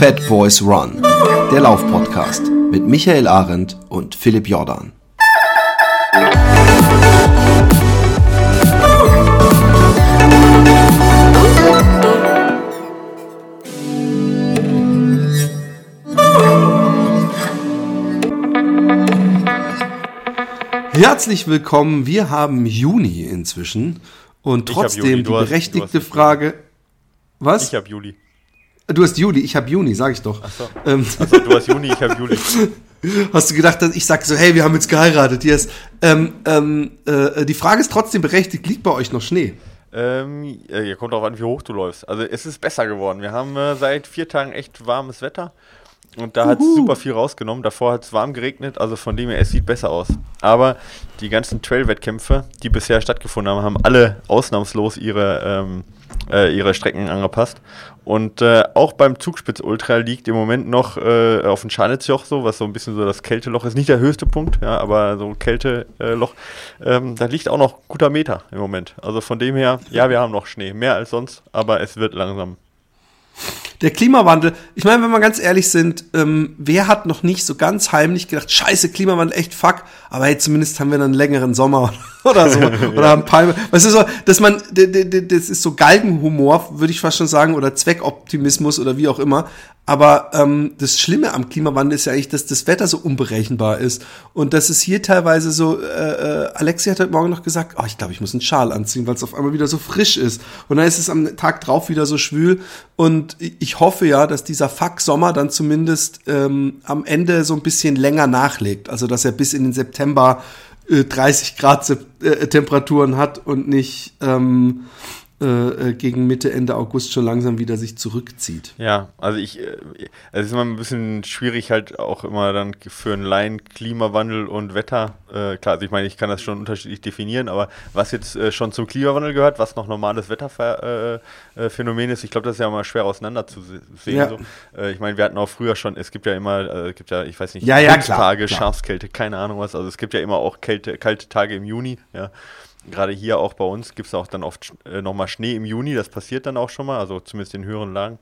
Fat Boys Run, der Laufpodcast mit Michael Arendt und Philipp Jordan. Herzlich willkommen. Wir haben Juni inzwischen und trotzdem Juli, die berechtigte hast- Frage. Was? Ich habe Juli. Du hast Juli, ich habe Juni, sag ich doch. Achso. Ähm, Also du hast Juni, ich habe Juli. hast du gedacht, dass ich sag so, hey, wir haben jetzt geheiratet? Yes. Ähm, ähm, äh, die Frage ist trotzdem berechtigt, liegt bei euch noch Schnee? Ähm, äh, ja, kommt auch an, wie hoch du läufst. Also es ist besser geworden. Wir haben äh, seit vier Tagen echt warmes Wetter. Und da hat es super viel rausgenommen. Davor hat es warm geregnet, also von dem her, es sieht besser aus. Aber die ganzen Trail-Wettkämpfe, die bisher stattgefunden haben, haben alle ausnahmslos ihre, ähm, äh, ihre Strecken angepasst. Und äh, auch beim Zugspitz Ultra liegt im Moment noch äh, auf dem Scharnitzjoch so, was so ein bisschen so das Kälteloch ist. Nicht der höchste Punkt, ja, aber so ein Kälteloch. Ähm, da liegt auch noch guter Meter im Moment. Also von dem her, ja, wir haben noch Schnee. Mehr als sonst, aber es wird langsam. Der Klimawandel, ich meine, wenn wir ganz ehrlich sind, ähm, wer hat noch nicht so ganz heimlich gedacht, scheiße, Klimawandel, echt fuck, aber hey, zumindest haben wir dann einen längeren Sommer oder so. Oder haben Palme. Weißt du so, dass man, das ist so Galgenhumor, würde ich fast schon sagen, oder Zweckoptimismus oder wie auch immer. Aber ähm, das Schlimme am Klimawandel ist ja eigentlich, dass das Wetter so unberechenbar ist. Und dass es hier teilweise so, äh, äh, Alexi hat heute Morgen noch gesagt, oh, ich glaube, ich muss einen Schal anziehen, weil es auf einmal wieder so frisch ist. Und dann ist es am Tag drauf wieder so schwül. Und ich hoffe ja, dass dieser Fuck-Sommer dann zumindest ähm, am Ende so ein bisschen länger nachlegt. Also dass er bis in den September äh, 30 Grad äh, Temperaturen hat und nicht ähm, äh, äh, gegen Mitte, Ende August schon langsam wieder sich zurückzieht. Ja, also ich, äh, es ist immer ein bisschen schwierig halt auch immer dann für einen Laien Klimawandel und Wetter. Äh, klar, also ich meine, ich kann das schon unterschiedlich definieren, aber was jetzt schon zum Klimawandel gehört, was noch normales Wetterphänomen Phänomen ist, ich glaube, das ist ja immer schwer auseinander zu se- sehen. Ja. So. Ich meine, wir hatten auch früher schon, es gibt ja immer, es gibt ja, ich weiß nicht, Ja, ja, klar, Tage, klar. Schafskälte, keine Ahnung was. Also es gibt ja immer auch Kälte, kalte Tage im Juni, ja. Gerade hier auch bei uns gibt es auch dann oft äh, nochmal Schnee im Juni, das passiert dann auch schon mal, also zumindest in höheren Lagen.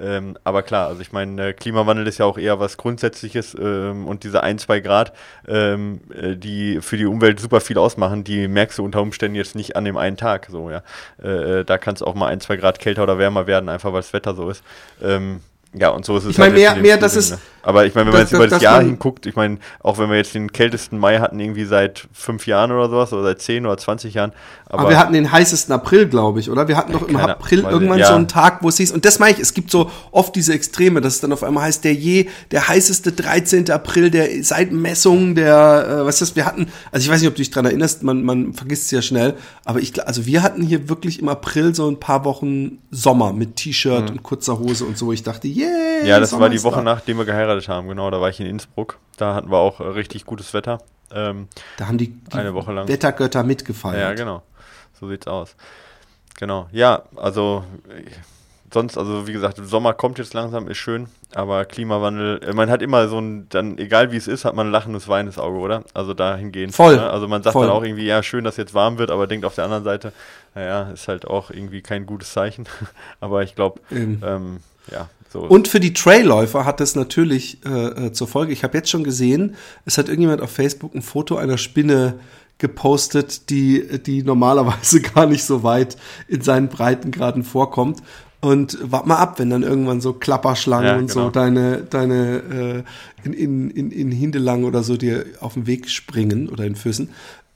Ähm, aber klar, also ich meine, äh, Klimawandel ist ja auch eher was Grundsätzliches ähm, und diese ein, zwei Grad, ähm, äh, die für die Umwelt super viel ausmachen, die merkst du unter Umständen jetzt nicht an dem einen Tag. So, ja. Äh, äh, da kann es auch mal ein, zwei Grad kälter oder wärmer werden, einfach weil das Wetter so ist. Ähm, ja, und so ist es Ich meine, jetzt mehr- mehr, das ist- ne? Aber ich meine, wenn man jetzt über dass das Jahr hinguckt, ich meine, auch wenn wir jetzt den kältesten Mai hatten, irgendwie seit fünf Jahren oder sowas, oder seit zehn oder 20 Jahren. Aber, wir hatten den heißesten April, glaube ich, oder? Wir hatten doch im April irgendwann ja. so einen Tag, wo es hieß, und das meine ich, es gibt so oft diese Extreme, dass es dann auf einmal heißt, der je, der heißeste 13. April, der seit Messungen, der, äh, was ist das, wir hatten, also ich weiß nicht, ob du dich dran erinnerst, man, man vergisst es ja schnell, aber ich, also wir hatten hier wirklich im April so ein paar Wochen Sommer mit T-Shirt und kurzer Hose und so, ich dachte, yeah, Mhm. Ja, das Sommer war die Woche, da. nachdem wir geheiratet haben, genau. Da war ich in Innsbruck. Da hatten wir auch äh, richtig gutes Wetter. Ähm, Da haben die, die Eine Woche lang. Wettergötter mitgefeiert. ja, genau. So sieht's aus. Genau. Ja, also sonst, also wie gesagt, Sommer kommt jetzt langsam, ist schön, aber Klimawandel, äh, man hat immer so ein, dann, egal wie es ist, hat man ein lachendes, weinendes Auge, oder? Also dahingehend. Voll. Ne? Also man sagt Voll. dann auch irgendwie, ja, schön, dass jetzt warm wird, aber denkt auf der anderen Seite, naja, ist halt auch irgendwie kein gutes Zeichen. aber ich glaube, Eben. ähm, ja, so. Und für die Trailläufer hat es natürlich äh, äh, zur Folge, ich habe jetzt schon gesehen, es hat irgendjemand auf Facebook ein Foto einer Spinne gepostet, die, die normalerweise gar nicht so weit in seinen Breitengraden vorkommt. Und wart mal ab, wenn dann irgendwann so Klapperschlangen Ja, und so genau. deine, deine äh, in, in, in, in Hindelang oder so dir auf den Weg springen oder in Füßen.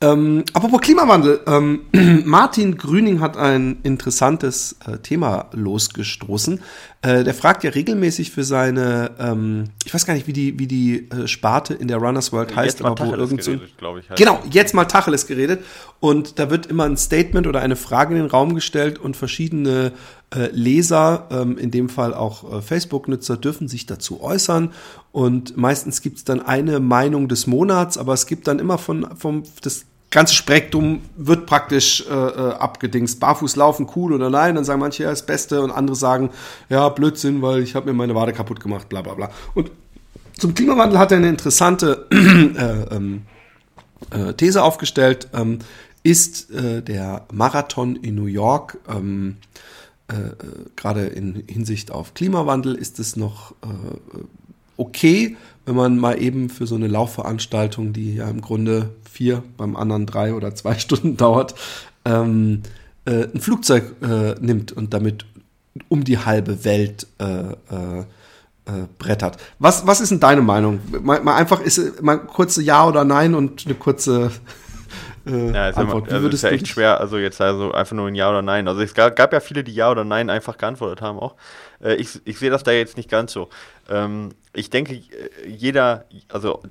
Ähm, apropos Klimawandel, ähm, Martin Grüning hat ein interessantes äh, Thema losgestoßen. Äh, der fragt ja regelmäßig für seine, ähm, ich weiß gar nicht, wie die, wie die äh, Sparte in der Runners World heißt, jetzt mal aber wo irgend so, heißt Genau, jetzt mal Tacheles geredet. Und da wird immer ein Statement oder eine Frage in den Raum gestellt und verschiedene äh, Leser, ähm, in dem Fall auch äh, Facebook-Nutzer, dürfen sich dazu äußern. Und meistens gibt es dann eine Meinung des Monats, aber es gibt dann immer von, vom, das ganze Spektrum wird praktisch äh, äh, abgedingst. Barfuß laufen, cool oder nein. Dann sagen manche, ja, das Beste. Und andere sagen, ja, Blödsinn, weil ich habe mir meine Wade kaputt gemacht, bla bla bla. Und zum Klimawandel hat er eine interessante äh, ähm, äh, These aufgestellt. Ähm, ist äh, der Marathon in New York ähm, äh, äh, gerade in Hinsicht auf Klimawandel ist es noch äh, okay, wenn man mal eben für so eine Laufveranstaltung, die ja im Grunde vier, beim anderen drei oder zwei Stunden dauert, ähm, äh, ein Flugzeug äh, nimmt und damit um die halbe Welt äh, äh, äh, brettert. Was, was ist denn deine Meinung? Mal, mal einfach ist mal kurze Ja oder Nein und eine kurze äh, ja, ist Antwort. Immer, also ist ja echt schwer, also jetzt also einfach nur ein Ja oder Nein. Also es gab, gab ja viele, die Ja oder Nein einfach geantwortet haben auch. Äh, ich, ich sehe das da jetzt nicht ganz so. Ähm, ich denke, jeder, also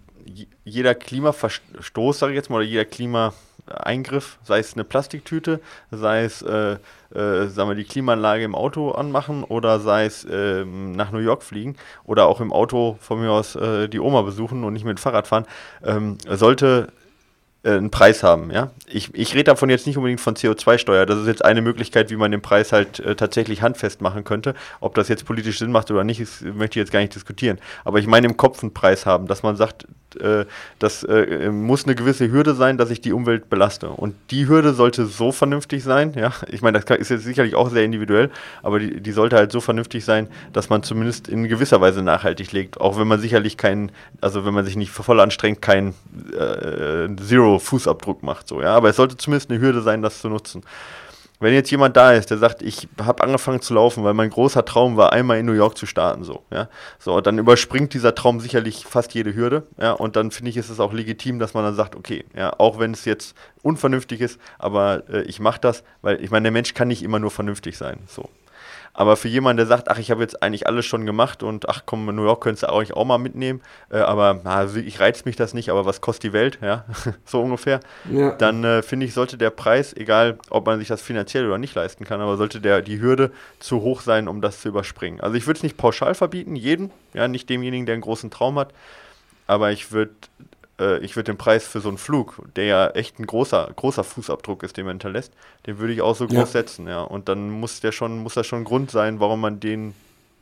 jeder Klimaverstoß, sage ich jetzt mal, oder jeder Klimaeingriff, sei es eine Plastiktüte, sei es äh, äh, sagen wir, die Klimaanlage im Auto anmachen oder sei es äh, nach New York fliegen oder auch im Auto von mir aus äh, die Oma besuchen und nicht mit dem Fahrrad fahren, ähm, sollte äh, einen Preis haben. Ja? Ich, ich rede davon jetzt nicht unbedingt von CO2-Steuer. Das ist jetzt eine Möglichkeit, wie man den Preis halt äh, tatsächlich handfest machen könnte. Ob das jetzt politisch Sinn macht oder nicht, ist, möchte ich jetzt gar nicht diskutieren. Aber ich meine im Kopf einen Preis haben, dass man sagt, äh, das äh, muss eine gewisse Hürde sein, dass ich die Umwelt belaste. Und die Hürde sollte so vernünftig sein, ja, ich meine, das ist jetzt sicherlich auch sehr individuell, aber die, die sollte halt so vernünftig sein, dass man zumindest in gewisser Weise nachhaltig legt, auch wenn man sicherlich keinen, also wenn man sich nicht voll anstrengt, keinen äh, Zero-Fußabdruck macht, so, ja, aber es sollte zumindest eine Hürde sein, das zu nutzen. Wenn jetzt jemand da ist, der sagt, ich habe angefangen zu laufen, weil mein großer Traum war, einmal in New York zu starten, so, ja, so, dann überspringt dieser Traum sicherlich fast jede Hürde, ja, und dann finde ich, ist es auch legitim, dass man dann sagt, okay, ja, auch wenn es jetzt unvernünftig ist, aber äh, ich mache das, weil ich meine, der Mensch kann nicht immer nur vernünftig sein, so, aber für jemanden, der sagt, ach, ich habe jetzt eigentlich alles schon gemacht und ach komm, New York könntest du eigentlich auch mal mitnehmen, äh, aber also ich reiz mich das nicht, aber was kostet die Welt, ja, so ungefähr, ja. dann äh, finde ich, sollte der Preis, egal ob man sich das finanziell oder nicht leisten kann, aber sollte der die Hürde zu hoch sein, um das zu überspringen. Also ich würde es nicht pauschal verbieten, jeden, ja, nicht demjenigen, der einen großen Traum hat, aber ich würde äh, ich würde den Preis für so einen Flug, der ja echt ein großer, großer Fußabdruck ist, den man hinterlässt, den würde ich auch so groß ja. setzen, ja. Und dann muss der schon, muss das schon ein Grund sein, warum man den,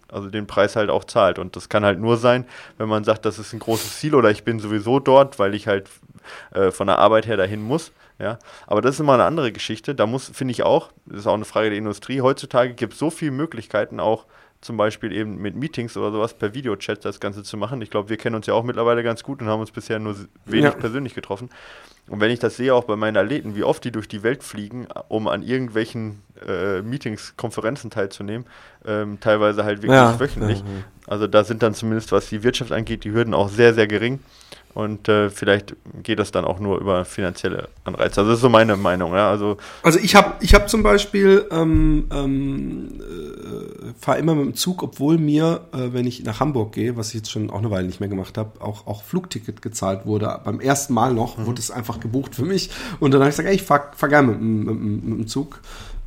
also den Preis halt auch zahlt. Und das kann halt nur sein, wenn man sagt, das ist ein großes Ziel oder ich bin sowieso dort, weil ich halt äh, von der Arbeit her dahin muss. Ja, aber das ist immer eine andere Geschichte. Da muss, finde ich auch, das ist auch eine Frage der Industrie. Heutzutage gibt es so viele Möglichkeiten, auch zum Beispiel eben mit Meetings oder sowas per Videochat das Ganze zu machen. Ich glaube, wir kennen uns ja auch mittlerweile ganz gut und haben uns bisher nur wenig ja. persönlich getroffen. Und wenn ich das sehe, auch bei meinen Athleten, wie oft die durch die Welt fliegen, um an irgendwelchen äh, Meetings, Konferenzen teilzunehmen, ähm, teilweise halt wirklich ja. wöchentlich. Ja, also da sind dann zumindest, was die Wirtschaft angeht, die Hürden auch sehr, sehr gering. Und äh, vielleicht geht das dann auch nur über finanzielle Anreize. Also das ist so meine Meinung. Ja? Also, also ich habe ich hab zum Beispiel, ähm, ähm, äh, fahre immer mit dem Zug, obwohl mir, äh, wenn ich nach Hamburg gehe, was ich jetzt schon auch eine Weile nicht mehr gemacht habe, auch, auch Flugticket gezahlt wurde. Beim ersten Mal noch mhm. wurde es einfach gebucht für mich. Und dann habe ich gesagt, ey, ich fahre fahr gerne mit, mit, mit, dem Zug,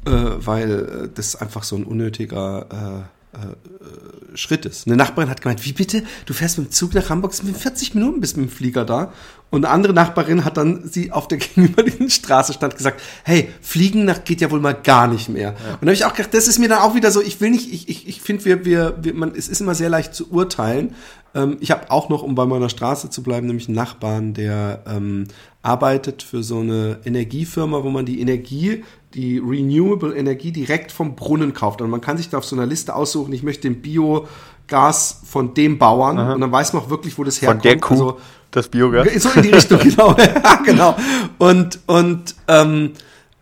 äh, weil äh, das einfach so ein unnötiger Äh, äh, Schritt ist. Eine Nachbarin hat gemeint, wie bitte? Du fährst mit dem Zug nach Hamburg, sind 40 Minuten bis mit dem Flieger da. Und eine andere Nachbarin hat dann sie auf der gegenüberliegenden Straße stand gesagt, hey, Fliegen nach geht ja wohl mal gar nicht mehr. Ja. Und da habe ich auch gedacht, das ist mir dann auch wieder so, ich will nicht, ich, ich, ich finde, wir, wir, wir, man, es ist immer sehr leicht zu urteilen. Ähm, ich habe auch noch, um bei meiner Straße zu bleiben, nämlich einen Nachbarn, der ähm, arbeitet für so eine Energiefirma, wo man die Energie die Renewable Energie direkt vom Brunnen kauft. Und man kann sich da auf so einer Liste aussuchen, ich möchte den Biogas von dem Bauern Aha. und dann weiß man auch wirklich, wo das herkommt. Von der Kuh, also, das Biogas. So in die Richtung, genau. genau. Und, und ähm,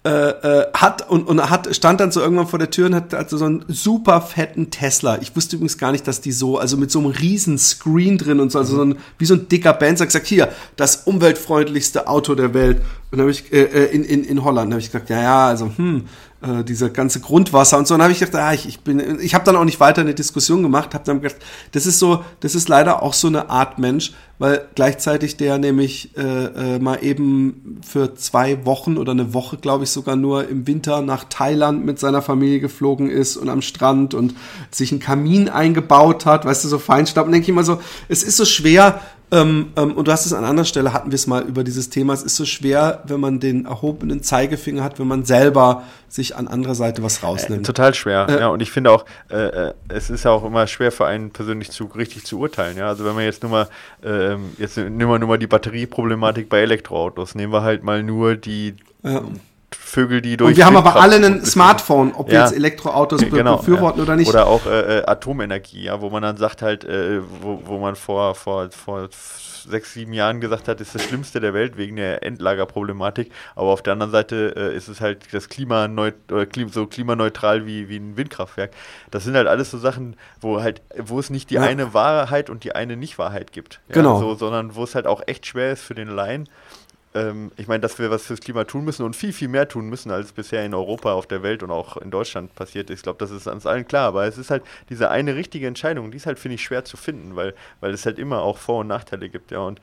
äh, äh, hat und, und hat stand dann so irgendwann vor der Tür und hat also so einen super fetten Tesla. Ich wusste übrigens gar nicht, dass die so, also mit so einem riesen Screen drin und so, also so ein, wie so ein dicker Band, sagt, hier, das umweltfreundlichste Auto der Welt. Und habe ich äh, äh in, in, in Holland, habe ich gesagt, ja, ja, also hm, äh, dieser ganze Grundwasser und so. Und dann habe ich gedacht, ah, ich, ich bin, ich habe dann auch nicht weiter eine Diskussion gemacht, habe dann gedacht, das ist so, das ist leider auch so eine Art Mensch, weil gleichzeitig der nämlich äh, äh, mal eben für zwei Wochen oder eine Woche, glaube ich, sogar nur im Winter nach Thailand mit seiner Familie geflogen ist und am Strand und sich einen Kamin eingebaut hat, weißt du, so Feinstaub. Und denke ich immer so, es ist so schwer, ähm, ähm, und du hast es an anderer Stelle, hatten wir es mal über dieses Thema, es ist so schwer, wenn man den erhobenen Zeigefinger hat, wenn man selber sich an anderer Seite was rausnimmt. Äh, total schwer, äh, ja. Und ich finde auch, äh, äh, es ist ja auch immer schwer für einen persönlich zu richtig zu urteilen. Ja, also wenn man jetzt nur mal, ähm, jetzt nehmen wir nur mal die Batterieproblematik bei Elektroautos, nehmen wir halt mal nur die ja Vögel, die durch. Und wir haben aber alle ein Smartphone, ob wir jetzt Elektroautos genau, befürworten ja. oder nicht. Oder auch äh, äh, Atomenergie, ja, wo man dann sagt halt, äh, wo, wo man vor, vor, vor sechs, sieben Jahren gesagt hat, ist das Schlimmste der Welt wegen der Endlagerproblematik. Aber auf der anderen Seite äh, ist es halt das Klima Klim so klimaneutral wie, wie ein Windkraftwerk. Das sind halt alles so Sachen, wo halt, wo es nicht die ja. eine Wahrheit und die eine Nicht-Wahrheit gibt. Ja, genau. So, sondern wo es halt auch echt schwer ist für den Laien ähm, ich meine, dass wir was fürs Klima tun müssen und viel, viel mehr tun müssen, als bisher in Europa, auf der Welt und auch in Deutschland passiert ist. Ich glaube, das ist uns allen klar. Aber es ist halt diese eine richtige Entscheidung, die ist halt, finde ich, schwer zu finden, weil, weil es halt immer auch Vor- und Nachteile gibt. Ja, und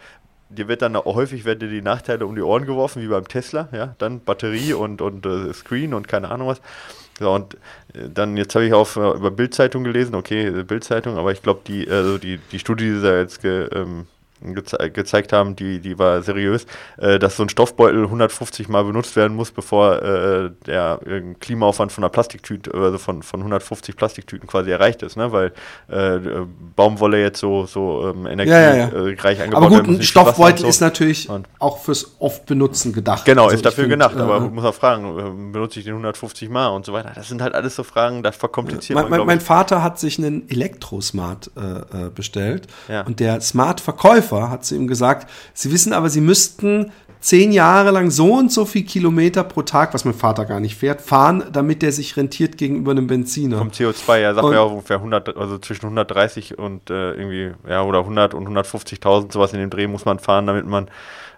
dir wird dann häufig werden dir die Nachteile um die Ohren geworfen, wie beim Tesla, ja, dann Batterie und, und äh, Screen und keine Ahnung was. So, und äh, dann, jetzt habe ich auch äh, über Bildzeitung gelesen, okay, Bildzeitung, aber ich glaube, die, also die, die Studie, die da jetzt ge, ähm, geze gezeigt haben, die, die war seriös, äh, dass so ein Stoffbeutel 150 Mal benutzt werden muss, bevor äh, der äh, Klimaaufwand von einer Plastiktüte, also von, von 150 Plastiktüten quasi erreicht ist, ne? weil äh, Baumwolle jetzt so, so ähm, energiereich ja, ja, ja. angebaut Aber gut, ein Stoffbeutel so. ist natürlich und auch fürs oft benutzen gedacht. Genau, also ist dafür find, gedacht, aber äh, muss auch fragen, äh, benutze ich den 150 Mal und so weiter. Das sind halt alles so Fragen, das verkompliziert mein, man. Mein Vater hat sich einen Elektrosmart bestellt und der Smart-Verkäufer Verkäufer hat zu ihm gesagt, sie wissen aber, sie müssten zehn Jahre lang so und so viel Kilometer pro Tag, was mein Vater gar nicht fährt, fahren, damit der sich rentiert gegenüber einem Benziner. Vom CO2, ja, sagt ja auch ungefähr 100, also zwischen 130 und äh, irgendwie, ja, oder 100 und 150.000, sowas in dem Dreh muss man fahren, damit man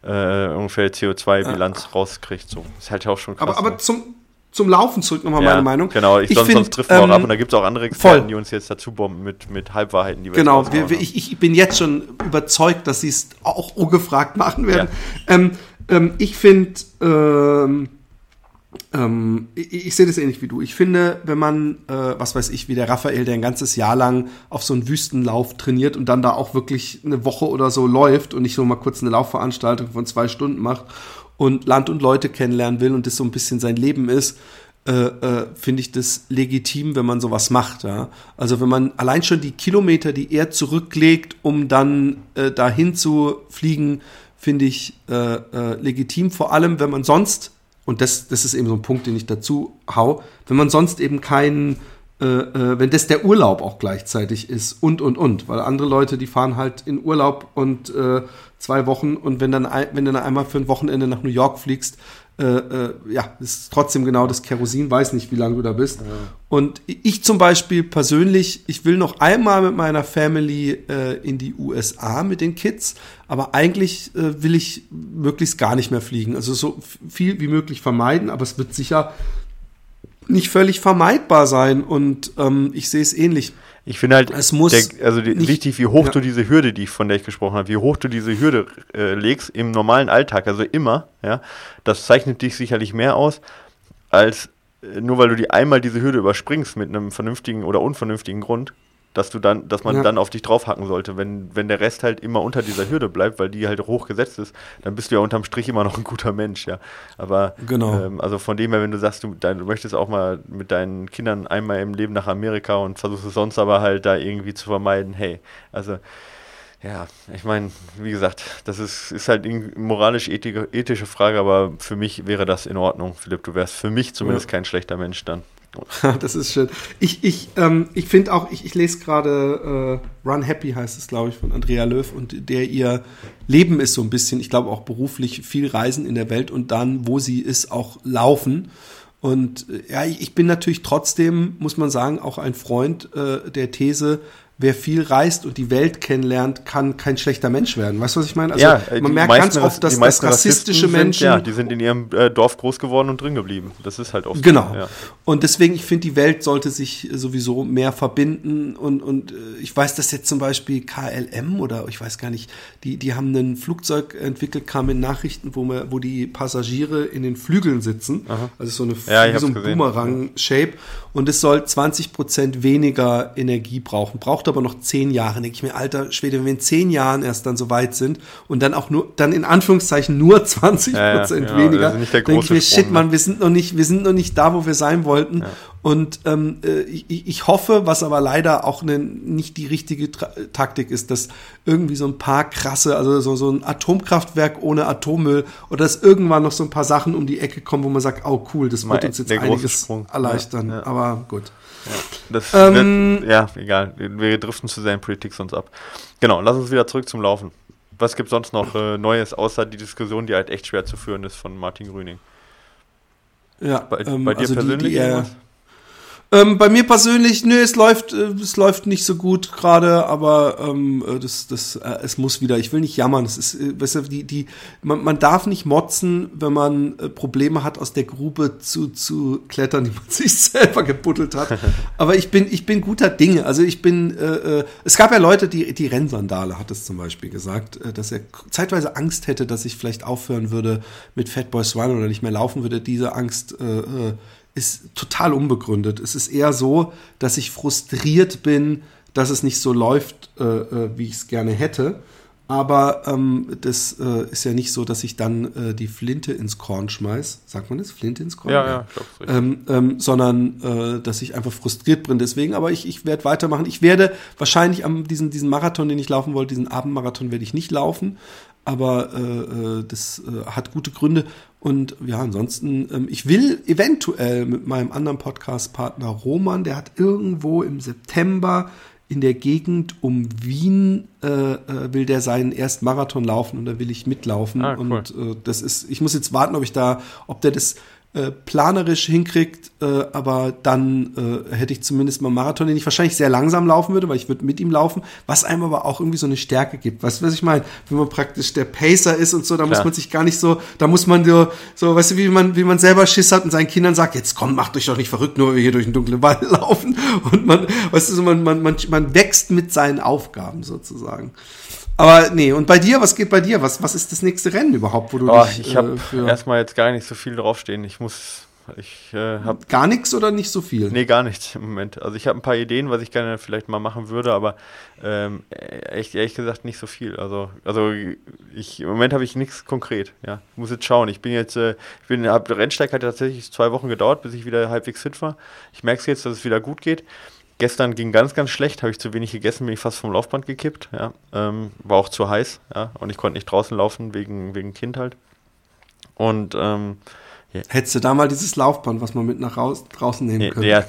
äh, ungefähr CO2-Bilanz ja. rauskriegt. So. ist halt auch schon krass. Aber, aber ne? zum, zum Laufen zurück nochmal ja, meine Meinung. Genau, ich, ich sonst, find, sonst trifft man ähm, auch ab und da gibt es auch andere Experten, voll. die uns jetzt dazu bomben mit, mit Halbwahrheiten, die wir Genau, wir, wir, ich, ich bin jetzt schon überzeugt, dass sie es auch ungefragt machen werden. Ja. Ähm, ähm, ich finde, ähm, ähm, ich, ich sehe das ähnlich wie du. Ich finde, wenn man, äh, was weiß ich, wie der Raphael, der ein ganzes Jahr lang auf so einen Wüstenlauf trainiert und dann da auch wirklich eine Woche oder so läuft und nicht so mal kurz eine Laufveranstaltung von zwei Stunden macht und Land und Leute kennenlernen will und das so ein bisschen sein Leben ist, äh, äh, finde ich das legitim, wenn man sowas macht. Ja? Also wenn man allein schon die Kilometer, die er zurücklegt, um dann äh, dahin zu fliegen, finde ich äh, äh, legitim. Vor allem, wenn man sonst, und das, das ist eben so ein Punkt, den ich dazu hau, wenn man sonst eben keinen äh, äh, wenn das der Urlaub auch gleichzeitig ist und und und, weil andere Leute, die fahren halt in Urlaub und äh, zwei Wochen und wenn dann ein, wenn du dann einmal für ein Wochenende nach New York fliegst, äh, äh, ja, ist trotzdem genau das Kerosin, weiß nicht, wie lange du da bist. Ja. Und ich zum Beispiel persönlich, ich will noch einmal mit meiner Family in die USA mit den Kids, aber eigentlich will ich möglichst gar nicht mehr fliegen. Also so viel wie möglich vermeiden, aber es wird sicher nicht völlig vermeidbar sein und ähm, ich sehe es ähnlich. Ich finde halt, es muss der, also die, wichtig, wie hoch ja. du diese Hürde, die von der ich gesprochen habe, wie hoch du diese Hürde äh, legst im normalen Alltag, also immer, ja, das zeichnet dich sicherlich mehr aus, als äh, nur weil du die einmal diese Hürde überspringst mit einem vernünftigen oder unvernünftigen Grund, dass du dann, dass man ja. dann auf dich draufhacken sollte. Wenn, wenn der Rest halt immer unter dieser Hürde bleibt, weil die halt hoch gesetzt ist, dann bist du ja unterm Strich immer noch ein guter Mensch, ja. Aber genau. Ähm, also von dem her, wenn du sagst, du, dein, du möchtest auch mal mit deinen Kindern einmal im Leben nach Amerika und versuchst es sonst aber halt da irgendwie zu vermeiden, hey, also ja, ich meine, wie gesagt, das ist, ist halt eine moralisch ethische Frage, aber für mich wäre das in Ordnung, Philipp. Du wärst für mich zumindest ja. kein schlechter Mensch dann. das ist schön. Ich, ich, ähm, ich finde auch, ich, ich lese gerade äh, Run Happy heißt es, glaube ich, von Andrea Löw und der ihr Leben ist so ein bisschen, ich glaube auch beruflich viel Reisen in der Welt und dann, wo sie ist, auch laufen. Und äh, ja, ich bin natürlich trotzdem, muss man sagen, auch ein Freund äh, der These, wer viel reist und die Welt kennenlernt, kann kein schlechter Mensch werden. Weißt du, was ich meine? Also ja, man merkt ganz oft, dass, dass rassistische sind, Menschen. Ja, die sind in ihrem äh, Dorf groß geworden und drin geblieben. Das ist halt oft. Genau. Ja. Und deswegen, ich finde, die Welt sollte sich sowieso mehr verbinden. Und, und äh, ich weiß, dass jetzt zum Beispiel KLM oder ich weiß gar nicht, die, die haben ein Flugzeug entwickelt, kam in Nachrichten, wo, man, wo die Passagiere in den Flügeln sitzen. Aha. Also so eine ja, so ein Boomerang-Shape. Und es soll 20 Prozent weniger Energie brauchen. Braucht aber noch zehn Jahre. Denke ich mir, alter Schwede, wenn wir in zehn Jahren erst dann so weit sind und dann auch nur, dann in Anführungszeichen nur 20 Prozent ja, ja, weniger, denke ich mir, shit, ne? man, wir sind noch nicht, wir sind noch nicht da, wo wir sein wollten. Ja. Und ähm, äh, ich, ich hoffe, was aber leider auch ne, nicht die richtige Tra Taktik ist, dass irgendwie so ein paar krasse, also so, so ein Atomkraftwerk ohne Atommüll oder dass irgendwann noch so ein paar Sachen um die Ecke kommen, wo man sagt, oh cool, das wird uns jetzt einiges erleichtern. Ja, ja. Aber gut. Ja, das ähm, wird, ja, egal. Wir driften zu sehr in Politik sonst ab. Genau, lass uns wieder zurück zum Laufen. Was gibt sonst noch äh, Neues, außer die Diskussion, die halt echt schwer zu führen ist von Martin Grüning? Ja, bei, ähm, bei dir also persönlich? Die, die, ähm, bei mir persönlich, nö, es läuft, äh, es läuft nicht so gut gerade, aber ähm, äh, das, das, äh, es muss wieder. Ich will nicht jammern. Es ist, äh, weißt du, die, die, man, man darf nicht motzen, wenn man äh, Probleme hat, aus der Grube zu, zu klettern, die man sich selber gebuddelt hat. aber ich bin, ich bin guter Dinge. Also ich bin, äh, äh, es gab ja Leute, die, die Rennsandale hat es zum Beispiel gesagt, äh, dass er zeitweise Angst hätte, dass ich vielleicht aufhören würde mit Fatboy Swan oder nicht mehr laufen würde. Diese Angst äh, äh ist total unbegründet. Es ist eher so, dass ich frustriert bin, dass es nicht so läuft, äh, äh, wie ich es gerne hätte. Aber ähm, das äh, ist ja nicht so, dass ich dann äh, die Flinte ins Korn schmeiß. Sagt man das? Flinte ins Korn? Ja, ja, ich glaube ähm, ähm, Sondern, äh, dass ich einfach frustriert bin deswegen. Aber ich, ich werde weitermachen. Ich werde wahrscheinlich am diesen, diesen Marathon, den ich laufen wollte, diesen Abendmarathon werde ich nicht laufen. Aber äh, äh das äh, hat gute Gründe. Und ja, ansonsten, ähm, ich will eventuell mit meinem anderen Podcast-Partner Roman, der hat irgendwo im September in der Gegend um Wien äh, äh, will der seinen ersten Marathon laufen und da will ich mitlaufen. Ah, cool. Und äh, das ist, ich muss jetzt warten, ob ich da, ob der das äh, planerisch hinkriegt, äh, aber dann äh, hätte ich zumindest mal einen Marathon, den ich wahrscheinlich sehr langsam laufen würde, weil ich würde mit ihm laufen, was einem aber auch irgendwie so eine Stärke gibt. Weißt du, was ich meine? Wenn man praktisch der Pacer ist und so, da Klar. muss man sich gar nicht so, da muss man so, so, weißt du, wie man, wie man selber Schiss hat und seinen Kindern sagt, jetzt komm, macht euch doch nicht verrückt, nur weil wir hier durch den dunklen Wald laufen. Und man, weißt du, so, man, man, man, man wächst mit seinen Aufgaben sozusagen. Aber nee, und bei dir, was geht bei dir? Was, was ist das nächste Rennen überhaupt, wo du oh, dich, Ich habe äh, erstmal jetzt gar nicht so viel draufstehen. Ich muss. Ich äh, habe. Gar nichts oder nicht so viel? Nee, gar nichts im Moment. Also ich habe ein paar Ideen, was ich gerne vielleicht mal machen würde, aber ähm, echt, ehrlich gesagt nicht so viel. Also, also ich, im Moment habe ich nichts konkret. Ja, ich muss jetzt schauen. Ich bin jetzt, äh, ich bin, hab, Rennsteig hat tatsächlich zwei Wochen gedauert, bis ich wieder halbwegs fit war. Ich merke es jetzt, dass es wieder gut geht. Gestern ging ganz, ganz schlecht, habe ich zu wenig gegessen, bin ich fast vom Laufband gekippt. Ja. Ähm, war auch zu heiß, ja, und ich konnte nicht draußen laufen wegen, wegen Kind halt. Und ähm, yeah. Hättest du da mal dieses Laufband, was man mit nach raus, draußen nehmen könnte? Ja,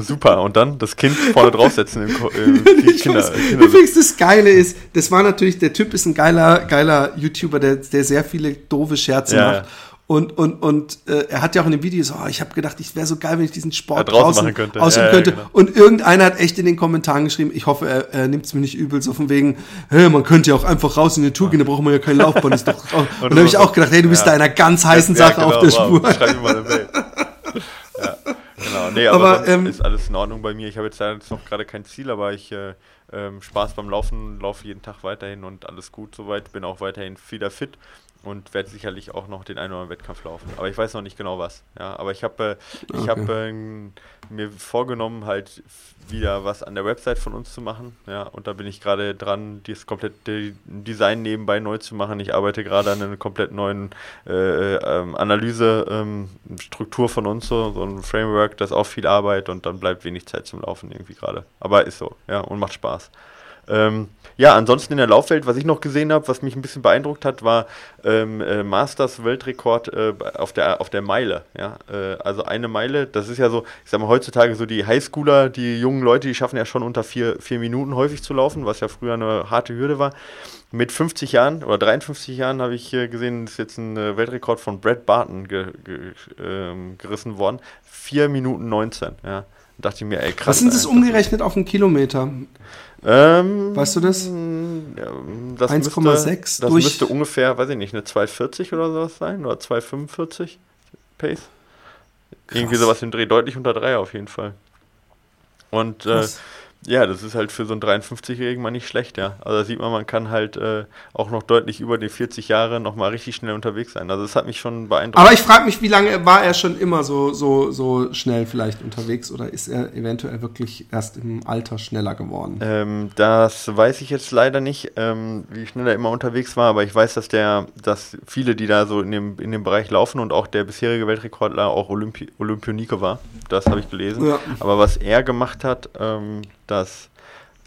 super. Und dann das Kind vorne draufsetzen im, im Kinder, Kinder Übrigens, das Geile ist, das war natürlich, der Typ ist ein geiler, geiler YouTuber, der, der sehr viele doofe Scherze ja, macht. Und, und, und äh, er hat ja auch in dem Video so, oh, ich habe gedacht, ich wäre so geil, wenn ich diesen Sport ja, draußen, draußen könnte. ausüben ja, könnte. Ja, genau. Und irgendeiner hat echt in den Kommentaren geschrieben, ich hoffe, er, er nimmt es mir nicht übel, so von wegen, hey, man könnte ja auch einfach raus in die Tour gehen, da braucht man ja kein Laufband. Ist doch, und, dann habe ich auch gedacht, hey, du bist da einer ganz heißen Sache genau, auf der Spur. Wow, schreib mir mal eine Mail. ja, genau. Nee, aber, aber ähm, ist alles in Ordnung bei mir. Ich habe jetzt, jetzt noch gerade kein Ziel, aber ich äh, ähm, Spaß beim Laufen, laufe jeden Tag weiterhin und alles gut soweit. Bin auch weiterhin wieder fit und werde sicherlich auch noch den einen oder anderen Wettkampf laufen. Aber ich weiß noch nicht genau was. Ja, aber ich habe äh, ich okay. habe äh, mir vorgenommen, halt wieder was an der Website von uns zu machen. Ja, und da bin ich gerade dran, das komplette Design nebenbei neu zu machen. Ich arbeite gerade an einer komplett neuen äh, ähm, Analyse-Struktur ähm, von uns, so, so ein Framework, das ist auch viel Arbeit und dann bleibt wenig Zeit zum Laufen irgendwie gerade. Aber ist so, ja, und macht Spaß. Ähm, ja, ansonsten in der Laufwelt, was ich noch gesehen habe, was mich ein bisschen beeindruckt hat, war ähm, äh, Masters Weltrekord äh, auf, der, auf der Meile. Ja? Äh, also eine Meile, das ist ja so, ich sag mal, heutzutage so die Highschooler, die jungen Leute, die schaffen ja schon unter vier, vier Minuten häufig zu laufen, was ja früher eine harte Hürde war. Mit 50 Jahren oder 53 Jahren habe ich äh, gesehen, ist jetzt ein äh, Weltrekord von Brad Barton ge, ge, ähm, gerissen worden. 4 Minuten 19, ja. Da dachte ich mir, ey, krass. Was sind das umgerechnet auf einen Kilometer? Ähm, weißt du das? 1,6 Das müsste ungefähr, weiß ich nicht, eine 240 oder sowas sein oder 245 Pace. Krass. Irgendwie sowas im Dreh, deutlich unter 3 auf jeden Fall. Und äh, Ja, das ist halt für so einen 53-Jährigen mal nicht schlecht, ja. Also da sieht man, man kann halt äh, auch noch deutlich über die 40 Jahre nochmal richtig schnell unterwegs sein. Also das hat mich schon beeindruckt. Aber ich frage mich, wie lange war er schon immer so, so, so schnell vielleicht unterwegs oder ist er eventuell wirklich erst im Alter schneller geworden? Ähm, das weiß ich jetzt leider nicht, ähm, wie schnell er immer unterwegs war, aber ich weiß, dass der, dass viele, die da so in dem, in dem Bereich laufen und auch der bisherige Weltrekordler auch Olympi Olympionike war. Das habe ich gelesen. Ja. Aber was er gemacht hat, ähm, das,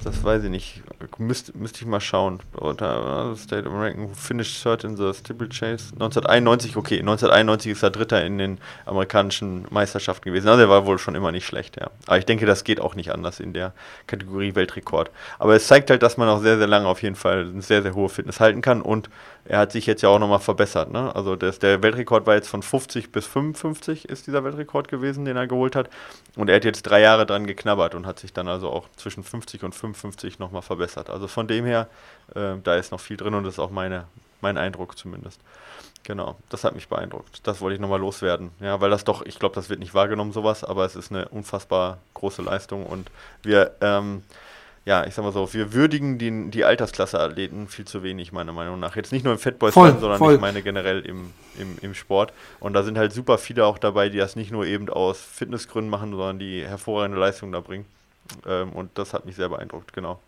das weiß ich nicht. Müsste müsst ich mal schauen. State American finished third in the Steeplechase. 1991, okay, 1991 ist er Dritter in den amerikanischen Meisterschaften gewesen. Also er war wohl schon immer nicht schlecht, ja. Aber ich denke, das geht auch nicht anders in der Kategorie Weltrekord. Aber es zeigt halt, dass man auch sehr, sehr lange auf jeden Fall eine sehr, sehr hohe Fitness halten kann und er hat sich jetzt ja auch nochmal verbessert. Ne? Also das, der Weltrekord war jetzt von 50 bis 55 ist dieser Weltrekord gewesen, den er geholt hat. Und er hat jetzt drei Jahre dran geknabbert und hat sich dann also auch zwischen 50 und 55 nochmal verbessert. Also von dem her, äh, da ist noch viel drin und das ist auch meine, mein Eindruck zumindest. Genau, das hat mich beeindruckt. Das wollte ich nochmal loswerden. Ja, weil das doch, ich glaube, das wird nicht wahrgenommen, sowas, aber es ist eine unfassbar große Leistung und wir, ähm, ja, ich sag mal so, wir würdigen die, die Altersklasse-Athleten viel zu wenig, meiner Meinung nach. Jetzt nicht nur im Fatboys, sondern voll. ich meine generell im, im, im Sport. Und da sind halt super viele auch dabei, die das nicht nur eben aus Fitnessgründen machen, sondern die hervorragende Leistung da bringen. Ähm, und das hat mich sehr beeindruckt, genau.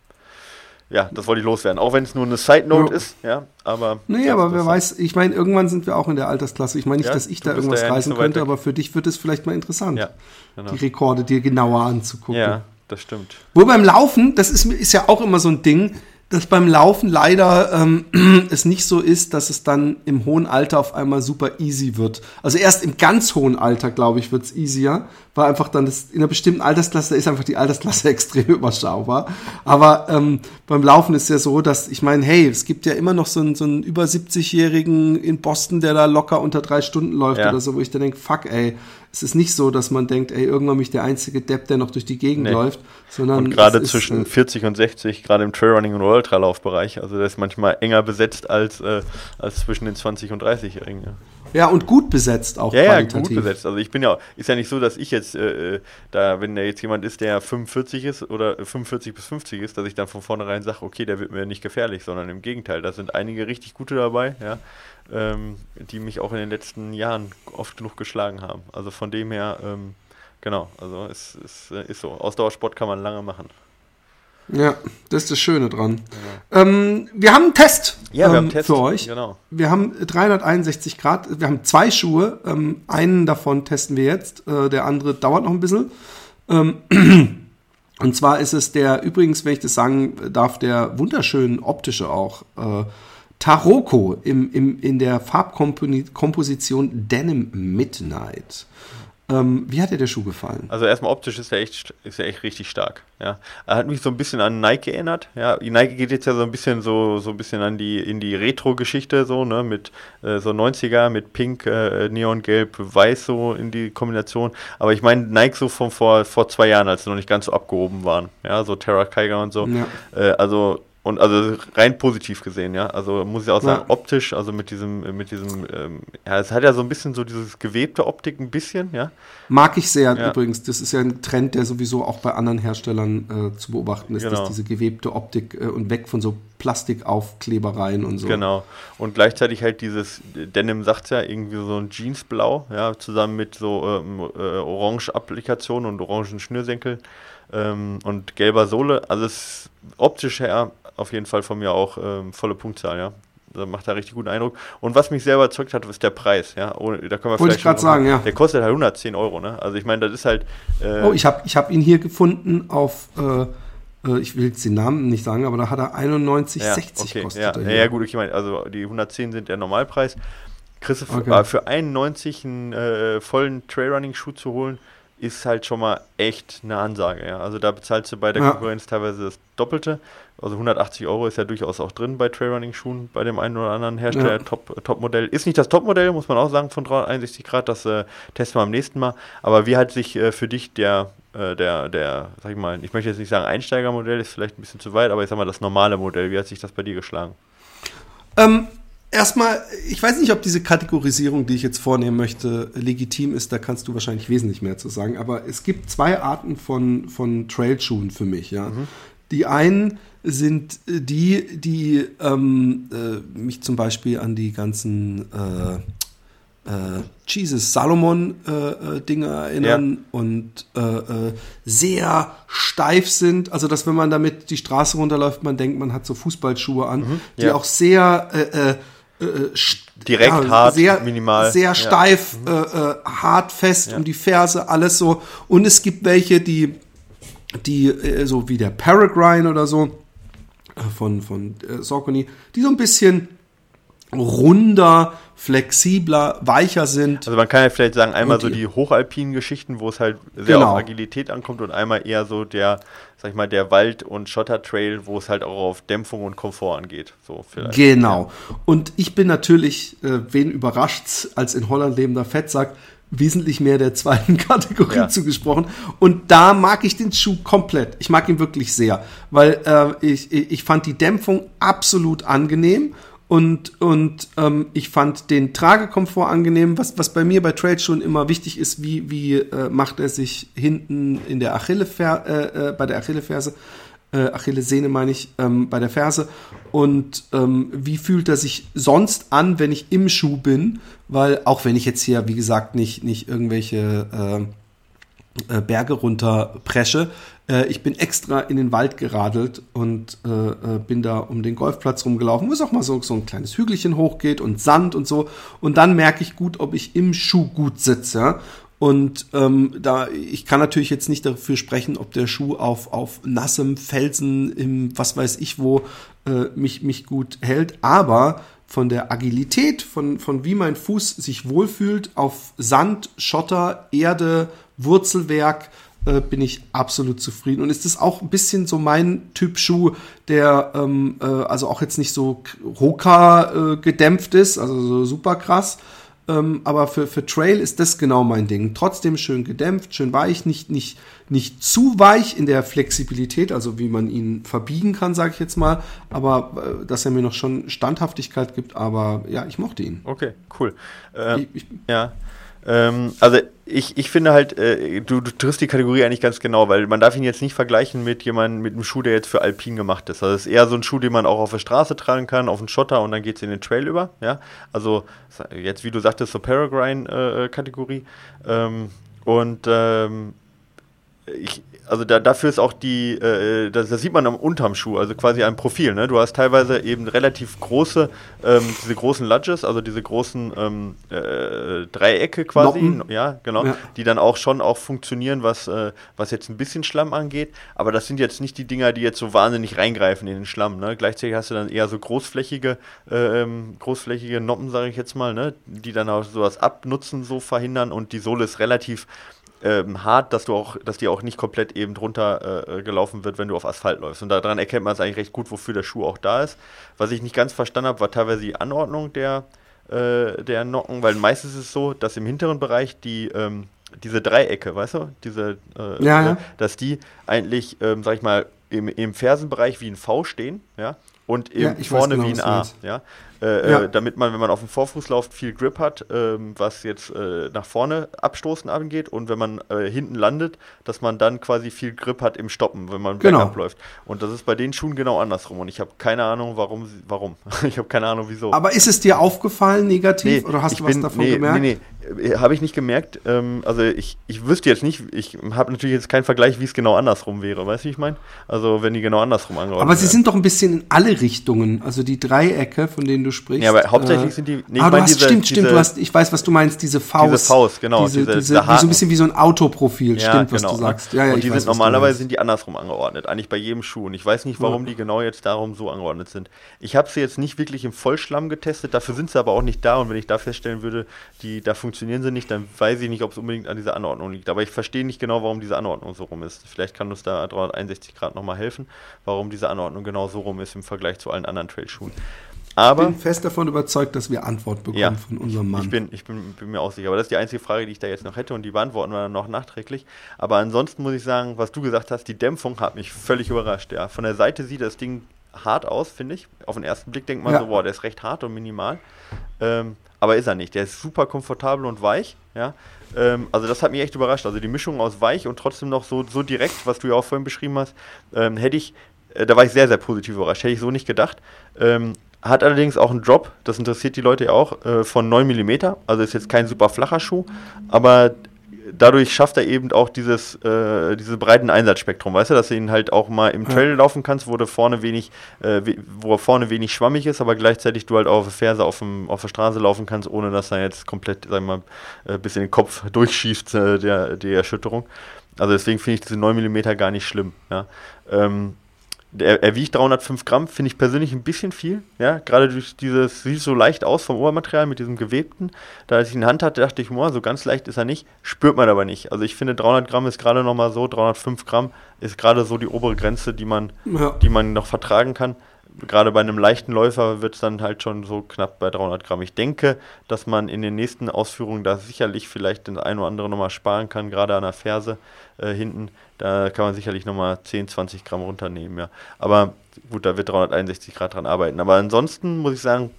Ja, das wollte ich loswerden. Auch wenn es nur eine Side-Note ja. ist, ja, aber. Nee, aber wer weiß, ich meine, irgendwann sind wir auch in der Altersklasse. Ich meine nicht, ja, dass ich da irgendwas reißen so könnte, aber für dich wird es vielleicht mal interessant, ja, genau. die Rekorde dir genauer anzugucken. Ja, das stimmt. Wo beim Laufen, das ist, ist ja auch immer so ein Ding, dass beim Laufen leider ähm, es nicht so ist, dass es dann im hohen Alter auf einmal super easy wird. Also erst im ganz hohen Alter, glaube ich, wird es easier, weil einfach dann das, in einer bestimmten Altersklasse ist einfach die Altersklasse extrem überschaubar. Aber ähm, beim Laufen ist ja so, dass ich meine, hey, es gibt ja immer noch so einen, so einen über 70-Jährigen in Boston, der da locker unter drei Stunden läuft ja. oder so, wo ich dann denke, fuck, ey, es ist nicht so, dass man denkt, ey, irgendwann bin ich der einzige Depp, der noch durch die Gegend nee. läuft, sondern. Und gerade zwischen ist, 40 und 60, gerade im Trailrunning und Ultralaufbereich, also das ist manchmal enger besetzt als, äh, als zwischen den 20 und 30-Jährigen. Ja. Ja, und gut besetzt auch ja. Ja, gut besetzt. Also ich bin ja, ist ja nicht so, dass ich jetzt, äh, äh da, wenn da jetzt jemand ist, der 45 ist oder 45 bis 50 ist, dass ich dann von vornherein sage, okay, der wird mir nicht gefährlich, sondern im Gegenteil, da sind einige richtig gute dabei, ja, ähm, die mich auch in den letzten Jahren oft genug geschlagen haben. Also von dem her, ähm, genau, also es, es äh, ist so. Ausdauersport kann man lange machen. Ja, das ist das Schöne dran. Ja. Ähm, wir haben einen Test, ja, wir ähm, haben einen Test für euch. Genau. Wir haben 361 Grad. Wir haben zwei Schuhe. Ähm, einen davon testen wir jetzt. Äh, der andere dauert noch ein bisschen. Ähm, und zwar ist es der, übrigens, wenn ich das sagen darf, der wunderschönen optische auch. Äh, Taroko im, im, in der Farbkomposition Denim Midnight. Ähm, wie hat dir der Schuh gefallen? Also erstmal optisch ist er echt, ist er echt richtig stark. Ja. Er hat mich so ein bisschen an Nike erinnert. Ja. Nike geht jetzt ja so ein bisschen so, so ein bisschen an die in die Retro-Geschichte so, ne, mit äh, so 90er, mit Pink, äh, Neongelb, Weiß so in die Kombination. Aber ich meine Nike so von vor, vor zwei Jahren, als sie noch nicht ganz so abgehoben waren. Ja, so Terra Kiger und so. Ja. Äh, also und also rein positiv gesehen, ja. Also muss ich auch sagen, ja. optisch, also mit diesem, mit diesem, ähm, ja, es hat ja so ein bisschen so dieses gewebte Optik ein bisschen, ja. Mag ich sehr ja. übrigens. Das ist ja ein Trend, der sowieso auch bei anderen Herstellern äh, zu beobachten ist, genau. dass diese gewebte Optik äh, und weg von so Plastikaufklebereien und so. Genau. Und gleichzeitig halt dieses, Denim sagt ja, irgendwie so ein Jeansblau, ja, zusammen mit so ähm, äh, Orange-Applikationen und orangen Schnürsenkel ähm, und gelber Sohle. Also es optisch her auf jeden Fall von mir auch ähm, volle Punktzahl, ja. Da macht er richtig guten Eindruck. Und was mich sehr überzeugt hat, ist der Preis, ja. Ohne, da können wir Wollte ich gerade sagen, ja. Der kostet halt 110 Euro, ne? Also ich meine, das ist halt. Äh oh, ich habe ich hab ihn hier gefunden auf. Äh, äh ich will jetzt den Namen nicht sagen, aber da hat er 91,60 ja, okay, kostet. Ja, ja, gut, ich meine, also die 110 sind der Normalpreis. Kriegst du okay. für 91 einen äh, vollen Trailrunning-Schuh zu holen, ist halt schon mal echt eine Ansage. Ja. Also da bezahlst du bei der ja. Konkurrenz teilweise das Doppelte. Also 180 Euro ist ja durchaus auch drin bei Trailrunning-Schuhen, bei dem einen oder anderen Hersteller. Ja. Top, Top-Modell. Ist nicht das Top-Modell, muss man auch sagen, von 361 Grad. Das äh, testen wir am nächsten Mal. Aber wie hat sich äh, für dich der, äh, der, der, sag ich mal, ich möchte jetzt nicht sagen Einsteigermodell, ist vielleicht ein bisschen zu weit, aber ich sag mal das normale Modell, wie hat sich das bei dir geschlagen? Ähm, erstmal, ich weiß nicht, ob diese Kategorisierung, die ich jetzt vornehmen möchte, legitim ist. Da kannst du wahrscheinlich wesentlich mehr zu sagen. Aber es gibt zwei Arten von, von Trailschuhen für mich. Ja. Mhm. Die einen sind die, die ähm, äh, mich zum Beispiel an die ganzen äh, äh, Jesus Salomon äh, äh, Dinge erinnern ja. und äh, äh, sehr steif sind. Also dass wenn man damit die Straße runterläuft, man denkt, man hat so Fußballschuhe an, mhm, die auch sehr äh, äh, äh, direkt ja, hart, sehr, minimal. Sehr steif, ja. äh, äh, hart, fest ja. um die Ferse, alles so. Und es gibt welche, die, die äh, so wie der Peregrine oder so äh, von, von äh, Saucony, die so ein bisschen runder, flexibler, weicher sind. Also man kann ja vielleicht sagen, einmal so die hochalpinen Geschichten, wo es halt sehr genau. auf Agilität ankommt und einmal eher so der, sag ich mal, der Wald- und Schottertrail, wo es halt auch auf Dämpfung und Komfort angeht. So vielleicht. Genau. Und ich bin natürlich, äh, wen überrascht als in Holland lebender Fettsack, wesentlich mehr der zweiten Kategorie ja. zugesprochen. Und da mag ich den Schuh komplett. Ich mag ihn wirklich sehr, weil äh, ich, ich fand die Dämpfung absolut angenehm und, und ähm, ich fand den Tragekomfort angenehm. Was, was bei mir bei Trade schon immer wichtig ist, wie, wie äh, macht er sich hinten in der Achillefer äh, äh, bei der Achilleferse, äh, Achillessehne meine ich, ähm, bei der Ferse. Und ähm, wie fühlt er sich sonst an, wenn ich im Schuh bin? Weil auch wenn ich jetzt hier, wie gesagt, nicht, nicht irgendwelche äh Berge runter presche, äh, ich bin extra in den Wald geradelt und äh, äh, bin da um den Golfplatz rumgelaufen, wo es auch mal so, so ein kleines Hügelchen hochgeht und Sand und so. Und dann merke ich gut, ob ich im Schuh gut sitze. Und ähm, da ich kann natürlich jetzt nicht dafür sprechen, ob der Schuh auf, auf nassem Felsen im was weiß ich wo äh, mich, mich gut hält, aber von der Agilität, von, von wie mein Fuß sich wohlfühlt auf Sand, Schotter, Erde, Wurzelwerk, äh, bin ich absolut zufrieden. Und ist das auch ein bisschen so mein Typ Schuh, der ähm, äh, also auch jetzt nicht so Hoka äh, gedämpft ist, also so super krass. Ähm, aber für, für Trail ist das genau mein Ding. Trotzdem schön gedämpft, schön weich, nicht, nicht, nicht zu weich in der Flexibilität, also wie man ihn verbiegen kann, sage ich jetzt mal. Aber äh, dass er mir noch schon Standhaftigkeit gibt, aber ja, ich mochte ihn. Okay, cool. Äh, ich, ich, ja. Ähm, also ich, ich finde halt, äh, du, du triffst die Kategorie eigentlich ganz genau, weil man darf ihn jetzt nicht vergleichen mit jemandem, mit einem Schuh, der jetzt für Alpin gemacht ist. Also es ist eher so ein Schuh, den man auch auf der Straße tragen kann, auf den Schotter und dann geht es in den Trail über. Ja? Also jetzt, wie du sagtest, so Peregrine-Kategorie. Äh, ähm, und ähm, ich, also da, dafür ist auch die, äh, das, das, sieht man am unterm Schuh, also quasi ein Profil. Ne? Du hast teilweise eben relativ große, ähm, diese großen Ludges, also diese großen ähm, äh, Dreiecke quasi, Noppen. ja, genau, ja. die dann auch schon auch funktionieren, was, äh, was jetzt ein bisschen Schlamm angeht. Aber das sind jetzt nicht die Dinger, die jetzt so wahnsinnig reingreifen in den Schlamm. Ne? Gleichzeitig hast du dann eher so großflächige, ähm, großflächige Noppen, sage ich jetzt mal, ne? die dann auch sowas abnutzen, so verhindern und die Sohle ist relativ ähm, hart, dass du auch, dass die auch nicht komplett eben drunter äh, gelaufen wird, wenn du auf Asphalt läufst. Und daran erkennt man es eigentlich recht gut, wofür der Schuh auch da ist. Was ich nicht ganz verstanden habe, war teilweise die Anordnung der, äh, der Nocken, weil meistens ist es so, dass im hinteren Bereich die ähm, diese Dreiecke, weißt du, diese, äh, ja, ja. dass die eigentlich, ähm, sag ich mal, im, im Fersenbereich wie ein V stehen, ja, und ja, vorne genau, wie ein A, ja. Äh, ja. äh, damit man, wenn man auf dem Vorfuß läuft, viel Grip hat, ähm, was jetzt äh, nach vorne abstoßen angeht und wenn man äh, hinten landet, dass man dann quasi viel Grip hat im Stoppen, wenn man genau. läuft. Und das ist bei den Schuhen genau andersrum und ich habe keine Ahnung, warum. warum. ich habe keine Ahnung, wieso. Aber ist es dir aufgefallen negativ nee, oder hast du was bin, davon nee, gemerkt? Nee, nee, habe ich nicht gemerkt. Ähm, also ich, ich wüsste jetzt nicht, ich habe natürlich jetzt keinen Vergleich, wie es genau andersrum wäre, weißt du, wie ich meine? Also wenn die genau andersrum angeordnet Aber sie sind doch ein bisschen in alle Richtungen, also die Dreiecke, von denen du sprichst. Ja, aber hauptsächlich äh, sind die. Nee, ah, du hast, diese, stimmt, stimmt, du hast, ich weiß, was du meinst, diese Faust. Diese Faust, genau. Diese, diese, diese so ein bisschen wie so ein Autoprofil, ja, stimmt, genau, was du sagst. Ja, ja, und die weiß, sind normalerweise sind die andersrum angeordnet, eigentlich bei jedem Schuh. Und ich weiß nicht, warum ja. die genau jetzt darum so angeordnet sind. Ich habe sie jetzt nicht wirklich im Vollschlamm getestet, dafür sind sie aber auch nicht da. Und wenn ich da feststellen würde, die, da funktionieren sie nicht, dann weiß ich nicht, ob es unbedingt an dieser Anordnung liegt. Aber ich verstehe nicht genau, warum diese Anordnung so rum ist. Vielleicht kann uns da 361 Grad nochmal helfen, warum diese Anordnung genau so rum ist im Vergleich zu allen anderen Trailschuhen. Aber, ich bin fest davon überzeugt, dass wir Antwort bekommen ja, von unserem Mann. Ich, bin, ich bin, bin, mir auch sicher. Aber das ist die einzige Frage, die ich da jetzt noch hätte und die beantworten wir dann noch nachträglich. Aber ansonsten muss ich sagen, was du gesagt hast, die Dämpfung hat mich völlig überrascht. Ja. Von der Seite sieht das Ding hart aus, finde ich. Auf den ersten Blick denkt man Ja. so, boah, der ist recht hart und minimal. Ähm, aber ist er nicht. Der ist super komfortabel und weich. Ja? Ähm, also das hat mich echt überrascht. Also die Mischung aus weich und trotzdem noch so, so direkt, was du ja auch vorhin beschrieben hast, ähm, hätte ich, äh, da war ich sehr, sehr positiv überrascht. Hätte ich so nicht gedacht. Ähm, hat allerdings auch einen Drop, das interessiert die Leute ja auch, äh, von 9 mm. Also ist jetzt kein super flacher Schuh, aber dadurch schafft er eben auch dieses, äh, diese breiten Einsatzspektrum, weißt du, dass du ihn halt auch mal im Trail laufen kannst, wo du vorne wenig, äh, wo er vorne wenig schwammig ist, aber gleichzeitig du halt auf der Ferse auf, dem, auf der Straße laufen kannst, ohne dass er jetzt komplett, sag ich mal, äh, bis in den Kopf durchschießt, äh, der, die Erschütterung. Also deswegen finde ich diese 9 mm gar nicht schlimm. Ja. Ähm, der, er wiegt 305 Gramm, finde ich persönlich ein bisschen viel. Ja, gerade durch dieses, sieht so leicht aus vom Obermaterial mit diesem gewebten. Da als ich ihn in der Hand hatte, dachte ich, boah, so ganz leicht ist er nicht. Spürt man aber nicht. Also ich finde 300 Gramm ist gerade nochmal so, 305 Gramm ist gerade so die obere Grenze, die man, Ja. die man noch vertragen kann. Gerade bei einem leichten Läufer wird es dann halt schon so knapp bei 300 Gramm. Ich denke, dass man in den nächsten Ausführungen da sicherlich vielleicht den ein oder andere nochmal sparen kann, gerade an der Ferse äh, hinten. Da kann man sicherlich nochmal 10, 20 Gramm runternehmen, ja. Aber gut, da wird 361 Grad dran arbeiten. Aber ansonsten muss ich sagen,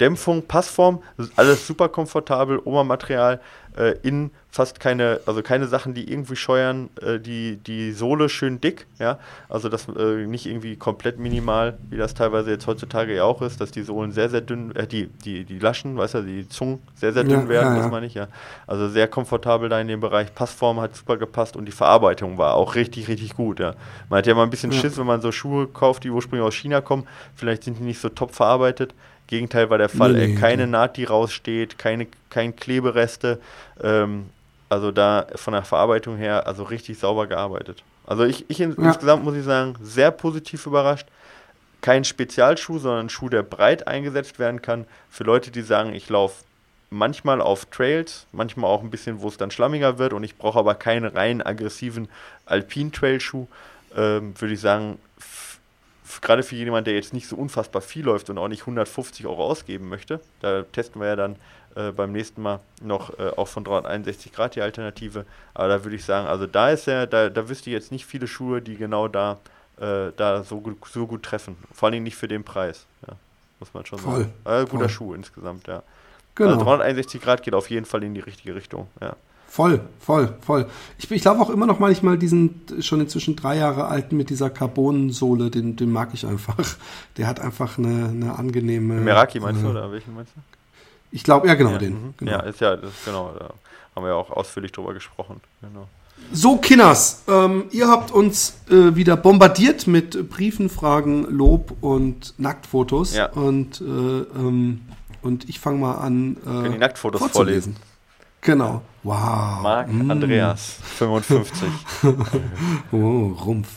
Dämpfung, Passform, alles super komfortabel, Obermaterial, äh, innen fast keine, also keine Sachen, die irgendwie scheuern, äh, die, die Sohle schön dick, ja, also das äh, nicht irgendwie komplett minimal, wie das teilweise jetzt heutzutage ja auch ist, dass die Sohlen sehr, sehr dünn, äh, die, die, die Laschen, weißt du, die Zungen sehr, sehr dünn Ja, werden, ja, das meine ich, ja. Also sehr komfortabel da in dem Bereich, Passform hat super gepasst und die Verarbeitung war auch richtig, richtig gut, ja. Man hat ja mal ein bisschen. Schiss, wenn man so Schuhe kauft, die ursprünglich aus China kommen, vielleicht sind die nicht so top verarbeitet. Gegenteil war der Fall, Nee, äh, nee, keine die- Naht, die raussteht, keine, kein Klebereste. Ähm, also da von der Verarbeitung her, also richtig sauber gearbeitet. Also ich, ich Ja. insgesamt muss ich sagen, sehr positiv überrascht. Kein Spezialschuh, sondern ein Schuh, der breit eingesetzt werden kann. Für Leute, die sagen, ich laufe manchmal auf Trails, manchmal auch ein bisschen, wo es dann schlammiger wird und ich brauche aber keinen rein aggressiven Alpin-Trail-Schuh, ähm, würde ich sagen, gerade für jemanden, der jetzt nicht so unfassbar viel läuft und auch nicht 150 Euro ausgeben möchte, da testen wir ja dann äh, beim nächsten Mal noch äh, auch von 361 Grad die Alternative. Aber da würde ich sagen, also da ist er, da, da wüsste ich jetzt nicht viele Schuhe, die genau da, äh, da so, gut, so gut treffen. Vor allen Dingen nicht für den Preis. Ja, muss man schon Voll, sagen. Guter voll. Schuh insgesamt, ja. Genau. Also 361 Grad geht auf jeden Fall in die richtige Richtung. Ja. Voll, voll, voll. Ich, ich laufe auch immer noch manchmal diesen schon inzwischen drei Jahre alten mit dieser Carbonsohle, den, den mag ich einfach. Der hat einfach eine, eine angenehme. Meraki meinst du äh, oder welchen meinst du? Ich glaube, ja, genau, ja, den. mhm. Genau. ja, ist ja, das, genau, da haben wir ja auch ausführlich drüber gesprochen. Genau. So, Kinners, ähm, ihr habt uns äh, wieder bombardiert mit Briefen, Fragen, Lob und Nacktfotos. Ja. Und, äh, ähm, und ich fange mal an. Äh, Können die Nacktfotos vorzulesen. vorlesen. Genau. Wow. Marc Mm. Andreas, 55. Oh, Rumpf.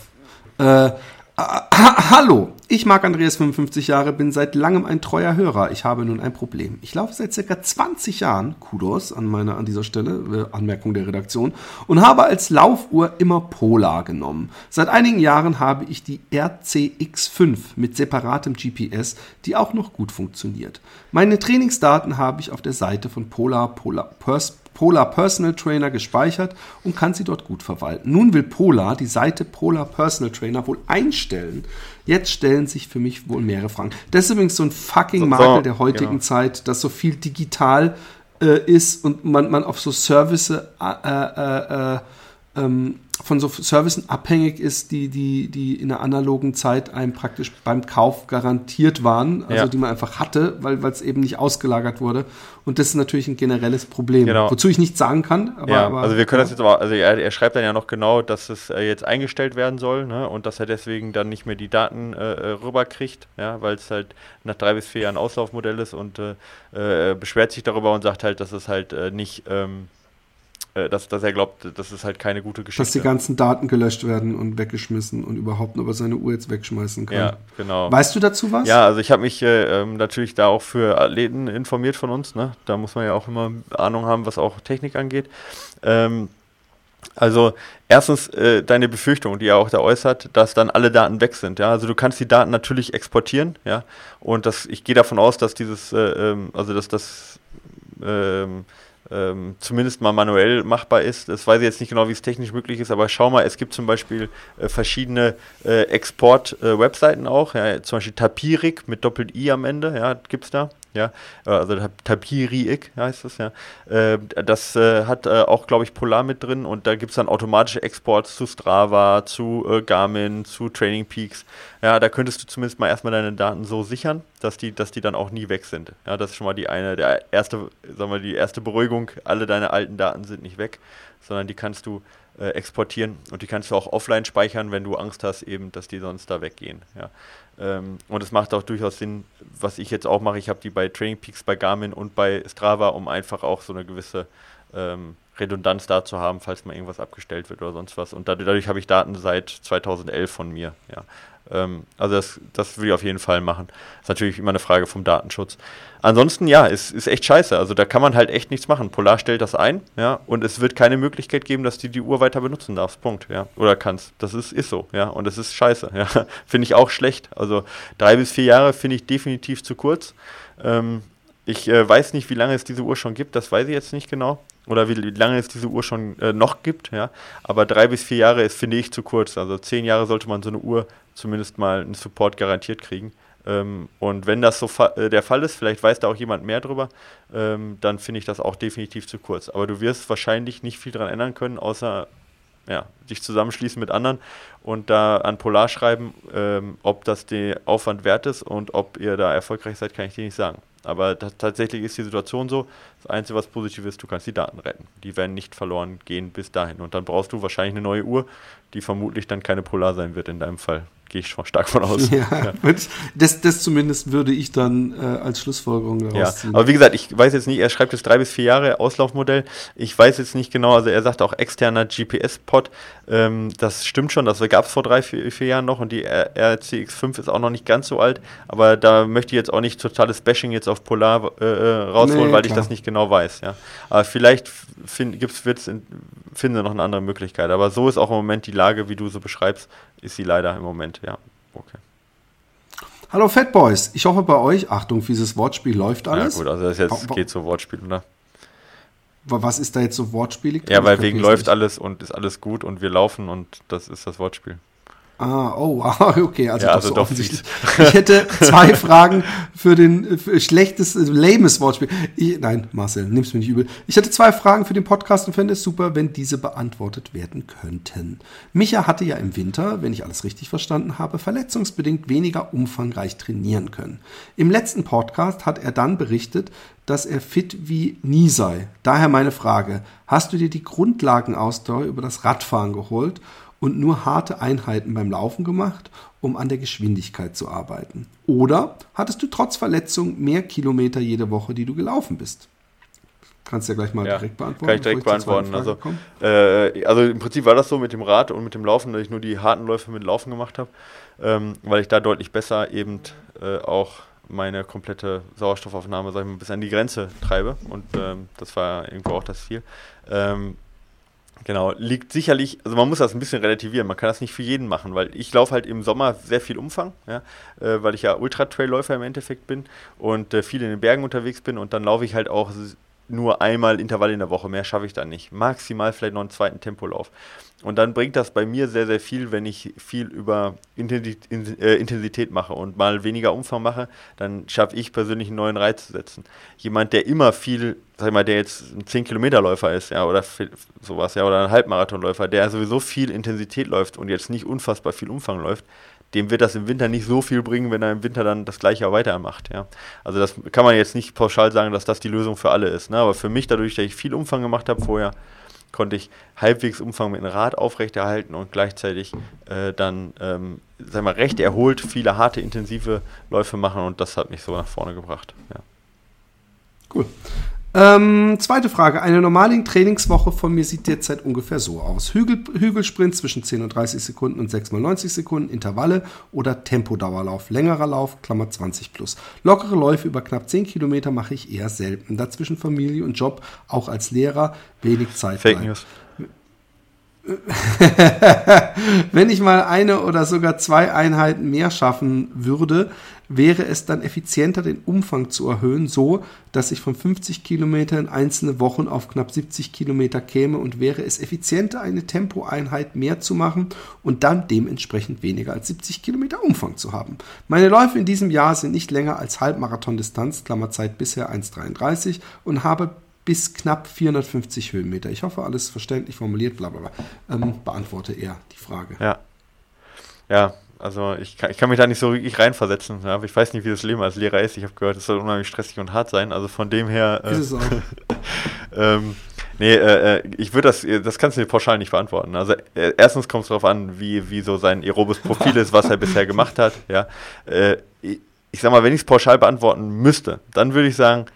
Äh, ha hallo, ich mag Andreas 55 Jahre, bin seit langem ein treuer Hörer. Ich habe nun ein Problem. Ich laufe seit circa 20 Jahren, Kudos an meine an dieser Stelle, äh, Anmerkung der Redaktion, und habe als Laufuhr immer Polar genommen. Seit einigen Jahren habe ich die RCX5 mit separatem GPS, die auch noch gut funktioniert. Meine Trainingsdaten habe ich auf der Seite von Polar, Polar Pers Polar Personal Trainer gespeichert und kann sie dort gut verwalten. Nun will Polar die Seite Polar Personal Trainer wohl einstellen. Jetzt stellen sich für mich wohl mehrere Fragen. Das ist übrigens so ein fucking Makel der heutigen genau. Zeit, dass so viel digital äh, ist und man, man auf so Service äh, äh, äh, ähm, von so Servicen abhängig ist, die, die, die in der analogen Zeit einem praktisch beim Kauf garantiert waren, also Ja. die man einfach hatte, weil es eben nicht ausgelagert wurde. Und das ist natürlich ein generelles Problem, Genau. wozu ich nichts sagen kann. Aber, ja, aber, also wir können das jetzt aber, also er, er schreibt dann ja noch genau, dass es äh, jetzt eingestellt werden soll, ne, und dass er deswegen dann nicht mehr die Daten äh, äh, rüberkriegt, ja, weil es halt nach drei bis vier Jahren Auslaufmodell ist und äh, äh, beschwert sich darüber und sagt halt, dass es halt äh, nicht, ähm, äh, dass, dass er glaubt, das ist halt keine gute Geschichte. dass die ganzen Daten gelöscht werden und weggeschmissen und überhaupt nur über seine Uhr jetzt wegschmeißen kann. ja, genau. Weißt du dazu was? Ja, also ich habe mich äh, ähm, natürlich da auch für Athleten informiert von uns. Ne? Da muss man ja auch immer Ahnung haben, was auch Technik angeht. Ähm, also erstens äh, deine Befürchtung, die er auch da äußert, dass dann alle Daten weg sind. Ja, also du kannst die Daten natürlich exportieren. Ja, und das, ich gehe davon aus, dass dieses, äh, ähm, also dass das ähm, ähm, zumindest mal manuell machbar ist. Das weiß ich jetzt nicht genau, wie es technisch möglich ist, aber schau mal, es gibt zum Beispiel äh, verschiedene äh, Export-Webseiten auch, ja, zum Beispiel Tapirik mit Doppel-I am Ende, ja, gibt es da ja, äh, also Tapiri-Ik heißt das, ja. Äh, das äh, hat auch, glaube ich, Polar mit drin und da gibt es dann automatische Exports zu Strava, zu Garmin, zu Training Peaks. Ja, da könntest du zumindest mal erstmal deine Daten so sichern, dass die, dass die dann auch nie weg sind. Ja, das ist schon mal die eine, der erste, sagen wir, die erste Beruhigung, alle deine alten Daten sind nicht weg, sondern die kannst du äh, exportieren und die kannst du auch offline speichern, wenn du Angst hast, eben, dass die sonst da weggehen. Ja. Ähm, und es macht auch durchaus Sinn, was ich jetzt auch mache, ich habe die bei Training Peaks, bei Garmin und bei Strava, um einfach auch so eine gewisse ähm, Redundanz da zu haben, falls mal irgendwas abgestellt wird oder sonst was. Und dadurch habe ich Daten seit 2011 von mir. Ja. Ähm, also das, das würde ich auf jeden Fall machen. Das ist natürlich immer eine Frage vom Datenschutz. Ansonsten, ja, es ist echt scheiße. Also da kann man halt echt nichts machen. Polar stellt das ein, ja, und es wird keine Möglichkeit geben, dass du die Uhr weiter benutzen darfst. Punkt, ja. Oder kannst. Das ist, ist so, ja. Und es ist scheiße, ja. finde ich auch schlecht. Also drei bis vier Jahre finde ich definitiv zu kurz. Ähm, ich äh, weiß nicht, wie lange es diese Uhr schon gibt, das weiß ich jetzt nicht genau. Oder wie, wie lange es diese Uhr schon äh, noch gibt, ja. Aber drei bis vier Jahre ist, finde ich, zu kurz. Also zehn Jahre sollte man so eine Uhr zumindest mal einen Support garantiert kriegen. Ähm, und wenn das so fa äh, der Fall ist, vielleicht weiß da auch jemand mehr drüber, ähm, dann finde ich das auch definitiv zu kurz. Aber du wirst wahrscheinlich nicht viel daran ändern können, außer ja, dich zusammenschließen mit anderen und da an Polar schreiben, ähm, ob das der Aufwand wert ist und ob ihr da erfolgreich seid, kann ich dir nicht sagen. Aber tatsächlich ist die Situation so, das Einzige, was positiv ist, du kannst die Daten retten. Die werden nicht verloren gehen bis dahin. Und dann brauchst du wahrscheinlich eine neue Uhr, die vermutlich dann keine Polar sein wird in deinem Fall gehe ich schon stark von aus. Ja, ja. Das, das zumindest würde ich dann äh, als Schlussfolgerung daraus ziehen. Ja, aber wie gesagt, ich weiß jetzt nicht, er schreibt jetzt drei bis vier Jahre Auslaufmodell. Ich weiß jetzt nicht genau, also er sagt auch externer GPS-Pod. Ähm, das stimmt schon, das gab es vor drei, vier, vier, Jahren noch und die RCX5 ist auch noch nicht ganz so alt. Aber da möchte ich jetzt auch nicht totales Bashing jetzt auf Polar äh, äh rausholen, nee, weil ich das nicht genau weiß. Ja. Aber vielleicht find, gibt's, wird's in, finden sie noch eine andere Möglichkeit. Aber so ist auch im Moment die Lage, wie du so beschreibst ist sie leider im Moment, ja. Okay. Hallo Fat Boys, ich hoffe bei euch, Achtung, dieses Wortspiel läuft alles. Ja gut, also das jetzt geht so Wortspiel, oder? Was ist da jetzt so wortspielig? Ja, weil wegen läuft nicht. alles und ist alles gut und wir laufen und das ist das Wortspiel. Ah, oh, okay, also, ja, also so doch offensichtlich. Ich hätte zwei Fragen für den für schlechtes, also lames Wortspiel. Ich, nein, Marcel, nimm's mir nicht übel. Ich hätte zwei Fragen für den Podcast und fände es super, wenn diese beantwortet werden könnten. Micha hatte ja im Winter, wenn ich alles richtig verstanden habe, verletzungsbedingt weniger umfangreich trainieren können. Im letzten Podcast hat er dann berichtet, dass er fit wie nie sei. Daher meine Frage, hast du dir die Grundlagenausdauer über das Radfahren geholt und nur harte Einheiten beim Laufen gemacht, um an der Geschwindigkeit zu arbeiten? Oder hattest du trotz Verletzung mehr Kilometer jede Woche, die du gelaufen bist? Kannst du ja gleich mal ja, direkt beantworten. Kann ich direkt beantworten. Also, äh, also im Prinzip war das so mit dem Rad und mit dem Laufen, dass ich nur die harten Läufe mit Laufen gemacht habe, ähm, weil ich da deutlich besser eben äh, auch meine komplette Sauerstoffaufnahme sag ich mal, bis an die Grenze treibe. Und ähm, das war irgendwo auch das Ziel. Ähm, Genau, liegt sicherlich, also man muss das ein bisschen relativieren, man kann das nicht für jeden machen, weil ich laufe halt im Sommer sehr viel Umfang, ja, äh, weil ich ja Ultra-Trail-Läufer im Endeffekt bin und äh, viel in den Bergen unterwegs bin und dann laufe ich halt auch nur einmal Intervall in der Woche, mehr schaffe ich dann nicht. Maximal vielleicht noch einen zweiten Tempolauf. Und dann bringt das bei mir sehr, sehr viel, wenn ich viel über äh, Intensität mache und mal weniger Umfang mache, dann schaffe ich persönlich einen neuen Reiz zu setzen. Jemand, der immer viel, sag ich mal, der jetzt ein 10-Kilometer-Läufer ist, ja, oder sowas, ja, oder ein Halbmarathonläufer, der sowieso viel Intensität läuft und jetzt nicht unfassbar viel Umfang läuft, dem wird das im Winter nicht so viel bringen, wenn er im Winter dann das gleiche weitermacht. Ja. Also das kann man jetzt nicht pauschal sagen, dass das die Lösung für alle ist. Ne? Aber für mich, dadurch, dass ich viel Umfang gemacht habe vorher, konnte ich halbwegs Umfang mit dem Rad aufrechterhalten und gleichzeitig äh, dann, ähm, sag mal, recht erholt viele harte, intensive Läufe machen und das hat mich so nach vorne gebracht. Ja. Cool. Ähm, zweite Frage. Eine normale Trainingswoche von mir sieht derzeit ungefähr so aus. Hügel, Hügelsprint zwischen 10 und 30 Sekunden und 6 mal 90 Sekunden, Intervalle oder Tempodauerlauf, längerer Lauf, Klammer 20 plus. Lockere Läufe über knapp 10 Kilometer mache ich eher selten. Dazwischen Familie und Job, auch als Lehrer, wenig Zeit. Fake News. Wenn ich mal eine oder sogar zwei Einheiten mehr schaffen würde, wäre es dann effizienter, den Umfang zu erhöhen, so dass ich von 50 Kilometer in einzelne Wochen auf knapp 70 Kilometer käme und wäre es effizienter, eine Tempoeinheit mehr zu machen und dann dementsprechend weniger als 70 Kilometer Umfang zu haben. Meine Läufe in diesem Jahr sind nicht länger als Halbmarathon-Distanz, Klammerzeit bisher 1,33 und habe bis knapp 450 Höhenmeter. Ich hoffe, alles verständlich formuliert, bla bla bla. Ähm, beantworte er die Frage. Ja. Ja, also ich kann, ich kann mich da nicht so wirklich reinversetzen. Ja, ich weiß nicht, wie das Leben als Lehrer ist. Ich habe gehört, es soll unheimlich stressig und hart sein. Also von dem her. Äh, ist es auch. ähm, nee, äh, äh ich würde das, das kannst du dir pauschal nicht beantworten. Also äh, erstens kommt es darauf an, wie, wie so sein aerobes Profil ist, was er bisher gemacht hat. Ja. Äh, ich, ich sag mal, wenn ich es pauschal beantworten müsste, dann würde ich sagen,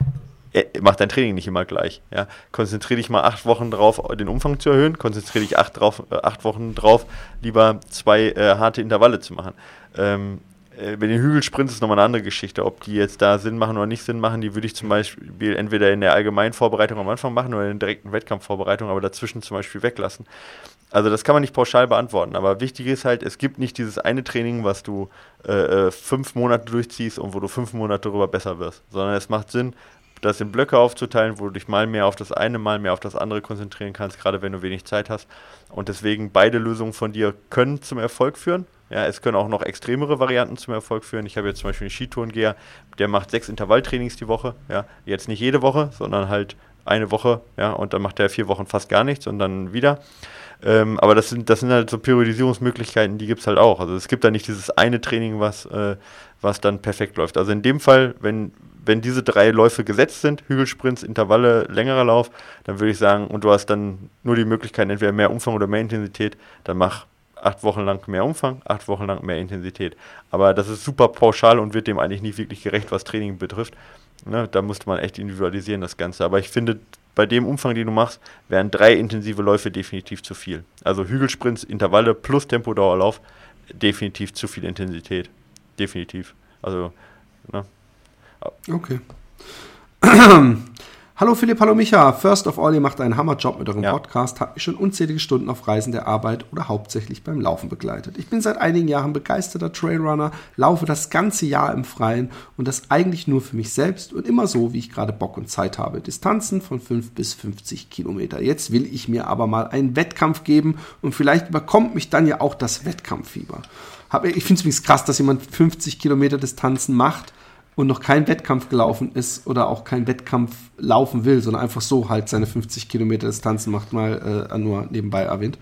mach dein Training nicht immer gleich. Ja. Konzentriere dich mal acht Wochen drauf, den Umfang zu erhöhen. Konzentriere dich acht, drauf, äh, acht Wochen drauf, lieber zwei äh, harte Intervalle zu machen. Ähm, äh, bei den Hügelsprints ist nochmal eine andere Geschichte. Ob die jetzt da Sinn machen oder nicht Sinn machen, die würde ich zum Beispiel entweder in der allgemeinen Vorbereitung am Anfang machen oder in der direkten Wettkampfvorbereitung, aber dazwischen zum Beispiel weglassen. Also das kann man nicht pauschal beantworten, aber wichtig ist halt, es gibt nicht dieses eine Training, was du äh, äh fünf Monate durchziehst und wo du fünf Monate darüber besser wirst, sondern es macht Sinn, das in Blöcke aufzuteilen, wo du dich mal mehr auf das eine, mal mehr auf das andere konzentrieren kannst, gerade wenn du wenig Zeit hast. Und deswegen beide Lösungen von dir können zum Erfolg führen. Ja, es können auch noch extremere Varianten zum Erfolg führen. Ich habe jetzt zum Beispiel einen Skitourengeher, der macht sechs Intervalltrainings die Woche. Ja, jetzt nicht jede Woche, sondern halt eine Woche. Ja, und dann macht er vier Wochen fast gar nichts und dann wieder. Ähm, aber das sind, das sind halt so Periodisierungsmöglichkeiten, die gibt es halt auch. Also es gibt da nicht dieses eine Training, was, äh, was dann perfekt läuft. Also in dem Fall, wenn, wenn diese drei Läufe gesetzt sind, Hügelsprints, Intervalle, längerer Lauf, dann würde ich sagen, und du hast dann nur die Möglichkeit, entweder mehr Umfang oder mehr Intensität, dann mach acht Wochen lang mehr Umfang, acht Wochen lang mehr Intensität. Aber das ist super pauschal und wird dem eigentlich nicht wirklich gerecht, was Training betrifft. Ne, da musste man echt individualisieren, das Ganze. Aber ich finde, bei dem Umfang, den du machst, wären drei intensive Läufe definitiv zu viel. Also Hügelsprints, Intervalle plus Tempodauerlauf, definitiv zu viel Intensität. Definitiv. Also, ne, Okay. Hallo Philipp, hallo Micha. First of all, ihr macht einen Hammerjob mit eurem ja. Podcast, habt mich schon unzählige Stunden auf Reisen der Arbeit oder hauptsächlich beim Laufen begleitet. Ich bin seit einigen Jahren begeisterter Trailrunner, laufe das ganze Jahr im Freien und das eigentlich nur für mich selbst und immer so, wie ich gerade Bock und Zeit habe. Distanzen von 5 bis 50 Kilometer. Jetzt will ich mir aber mal einen Wettkampf geben und vielleicht überkommt mich dann ja auch das Wettkampffieber. Ich finde es übrigens krass, dass jemand 50 Kilometer Distanzen macht und noch kein Wettkampf gelaufen ist oder auch kein Wettkampf laufen will, sondern einfach so halt seine 50 Kilometer Distanzen macht, mal äh, nur nebenbei erwähnt.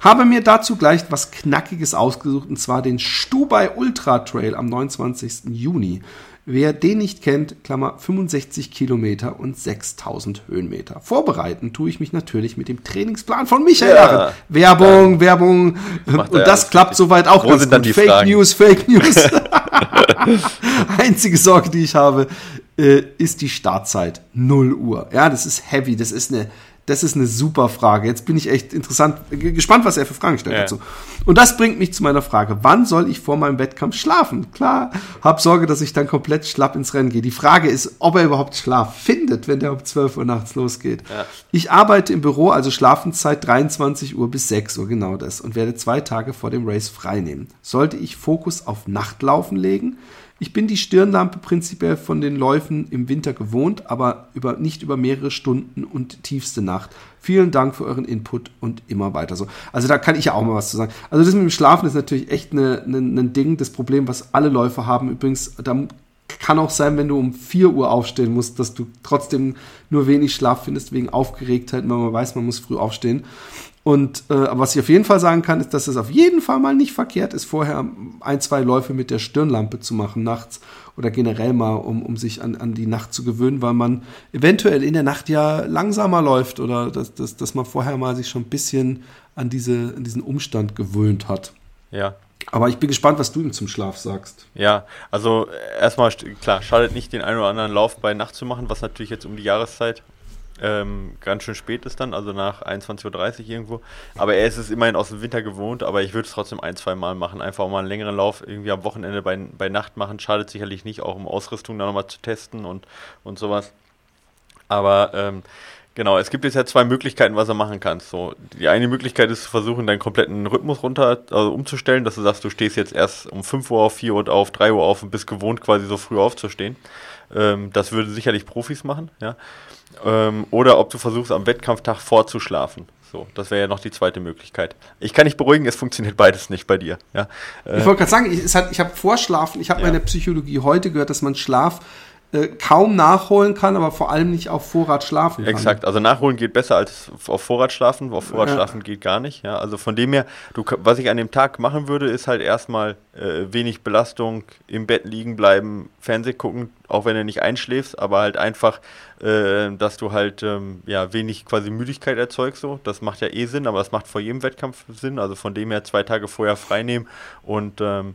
Habe mir dazu gleich was Knackiges ausgesucht und zwar den Stubai Ultra Trail am 29. Juni. Wer den nicht kennt, Klammer 65 Kilometer und 6000 Höhenmeter. Vorbereiten tue ich mich natürlich mit dem Trainingsplan von Michael. Ja, Werbung, ja. Werbung. Und das klappt soweit auch Wo ganz gut. Fake Fragen? News, Fake News. Einzige Sorge, die ich habe, äh, ist die Startzeit. 0 Uhr. Ja, das ist heavy. Das ist eine das ist eine super Frage. Jetzt bin ich echt interessant, gespannt, was er für Fragen stellt ja. dazu. Und das bringt mich zu meiner Frage. Wann soll ich vor meinem Wettkampf schlafen? Klar, hab Sorge, dass ich dann komplett schlapp ins Rennen gehe. Die Frage ist, ob er überhaupt Schlaf findet, wenn der um 12 Uhr nachts losgeht. Ja. Ich arbeite im Büro, also Schlafenszeit 23 Uhr bis 6 Uhr, genau das, und werde zwei Tage vor dem Race frei nehmen. Sollte ich Fokus auf Nachtlaufen legen? Ich bin die Stirnlampe prinzipiell von den Läufen im Winter gewohnt, aber über, nicht über mehrere Stunden und tiefste Nacht. Vielen Dank für euren Input und immer weiter so. Also da kann ich ja auch mal was zu sagen. Also das mit dem Schlafen ist natürlich echt eine, eine, ein Ding, das Problem, was alle Läufer haben. Übrigens, da kann auch sein, wenn du um 4 Uhr aufstehen musst, dass du trotzdem nur wenig Schlaf findest wegen Aufgeregtheit, weil man weiß, man muss früh aufstehen. Und äh, was ich auf jeden Fall sagen kann, ist, dass es auf jeden Fall mal nicht verkehrt ist, vorher ein, zwei Läufe mit der Stirnlampe zu machen nachts oder generell mal, um, um sich an, an die Nacht zu gewöhnen, weil man eventuell in der Nacht ja langsamer läuft oder dass, dass, dass man vorher mal sich schon ein bisschen an, diese, an diesen Umstand gewöhnt hat. Ja. Aber ich bin gespannt, was du ihm zum Schlaf sagst. Ja, also erstmal, klar, schadet nicht, den einen oder anderen Lauf bei Nacht zu machen, was natürlich jetzt um die Jahreszeit ähm, ganz schön spät ist dann, also nach 21.30 Uhr irgendwo. Aber er ist es immerhin aus dem Winter gewohnt, aber ich würde es trotzdem ein, zwei Mal machen. Einfach mal einen längeren Lauf irgendwie am Wochenende bei, bei Nacht machen. Schadet sicherlich nicht, auch um Ausrüstung da nochmal zu testen und, und sowas. Aber ähm, Genau, es gibt jetzt ja zwei Möglichkeiten, was du machen kannst. So, die eine Möglichkeit ist zu versuchen, deinen kompletten Rhythmus runter also umzustellen, dass du sagst, du stehst jetzt erst um 5 Uhr auf, 4 Uhr auf, 3 Uhr auf und bist gewohnt, quasi so früh aufzustehen. Ähm, das würden sicherlich Profis machen, ja. Ähm, oder ob du versuchst, am Wettkampftag vorzuschlafen. So, das wäre ja noch die zweite Möglichkeit. Ich kann dich beruhigen, es funktioniert beides nicht bei dir. Ja? ich wollte gerade sagen, ich, ich habe Vorschlafen, ich habe ja. meine Psychologie heute gehört, dass man Schlaf äh, kaum nachholen kann, aber vor allem nicht auf Vorrat schlafen kann. Exakt, also nachholen geht besser als auf Vorrat schlafen, auf Vorrat ja. schlafen geht gar nicht. Ja, also von dem her, du, was ich an dem Tag machen würde, ist halt erstmal äh, wenig Belastung, im Bett liegen bleiben, Fernseh gucken, auch wenn du nicht einschläfst, aber halt einfach, äh, dass du halt ähm, ja wenig quasi Müdigkeit erzeugst. So, das macht ja eh Sinn, aber das macht vor jedem Wettkampf Sinn. Also von dem her zwei Tage vorher frei nehmen und ähm,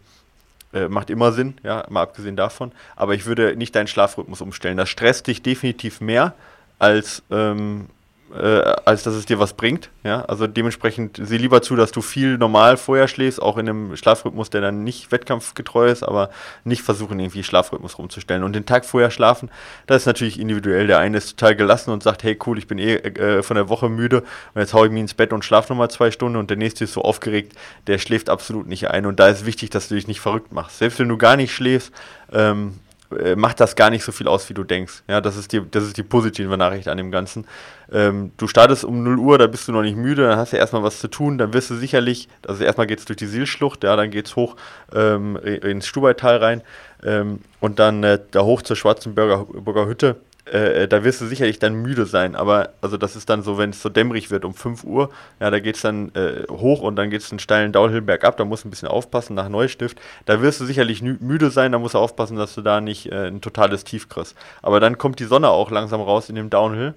äh, macht immer Sinn, ja, mal abgesehen davon. Aber ich würde nicht deinen Schlafrhythmus umstellen. Das stresst dich definitiv mehr als ähm, äh, als dass es dir was bringt. Ja? Also dementsprechend sieh lieber zu, dass du viel normal vorher schläfst, auch in einem Schlafrhythmus, der dann nicht wettkampfgetreu ist, aber nicht versuchen, irgendwie Schlafrhythmus rumzustellen. Und den Tag vorher schlafen, das ist natürlich individuell. Der eine ist total gelassen und sagt, hey cool, ich bin eh äh, von der Woche müde und jetzt haue ich mich ins Bett und schlafe nochmal zwei Stunden und der nächste ist so aufgeregt, der schläft absolut nicht ein. Und da ist wichtig, dass du dich nicht verrückt machst. Selbst wenn du gar nicht schläfst, ähm, äh, macht das gar nicht so viel aus, wie du denkst. Ja, das ist die, das ist die positive Nachricht an dem Ganzen. Ähm, du startest um 0 Uhr, da bist du noch nicht müde, dann hast du erstmal was zu tun, dann wirst du sicherlich, also erstmal geht es durch die Sielschlucht, ja, dann geht es hoch ähm, ins Stubaital rein ähm, und dann äh, da hoch zur Schwarzenburger Hütte äh, äh, da wirst du sicherlich dann müde sein, aber also das ist dann so, wenn es so dämmerig wird um 5 Uhr, ja, da geht es dann äh, hoch und dann geht es einen steilen Downhill bergab, da musst du ein bisschen aufpassen nach Neustift. Da wirst du sicherlich müde sein, da musst du aufpassen, dass du da nicht äh, ein totales Tief kriegst. Aber dann kommt die Sonne auch langsam raus in dem Downhill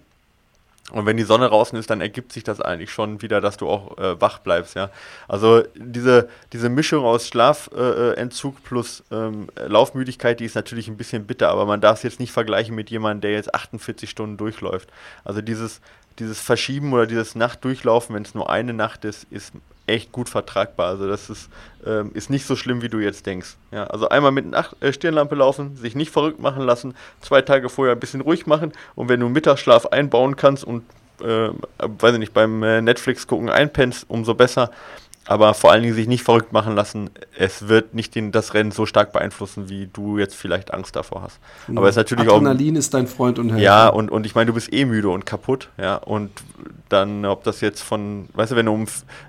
und wenn die Sonne draußen ist, dann ergibt sich das eigentlich schon wieder, dass du auch äh, wach bleibst, ja. Also diese, diese Mischung aus Schlafentzug äh, plus ähm, Laufmüdigkeit, die ist natürlich ein bisschen bitter, aber man darf es jetzt nicht vergleichen mit jemandem, der jetzt 48 Stunden durchläuft. Also dieses, dieses Verschieben oder dieses Nachtdurchlaufen, wenn es nur eine Nacht ist, ist echt gut vertragbar. Also das ist, ähm, ist nicht so schlimm, wie du jetzt denkst. Ja, also einmal mit Nacht äh, Stirnlampe laufen, sich nicht verrückt machen lassen, zwei Tage vorher ein bisschen ruhig machen und wenn du Mittagsschlaf einbauen kannst und äh, weiß ich nicht, beim äh, Netflix gucken einpennst, umso besser aber vor allen Dingen sich nicht verrückt machen lassen. Es wird nicht den, das Rennen so stark beeinflussen, wie du jetzt vielleicht Angst davor hast. Aber es ist natürlich Adrenalin auch. Adrenalin ist dein Freund und Helfer. Ja, und, und ich meine, du bist eh müde und kaputt, ja. Und dann, ob das jetzt von, weißt du, wenn du um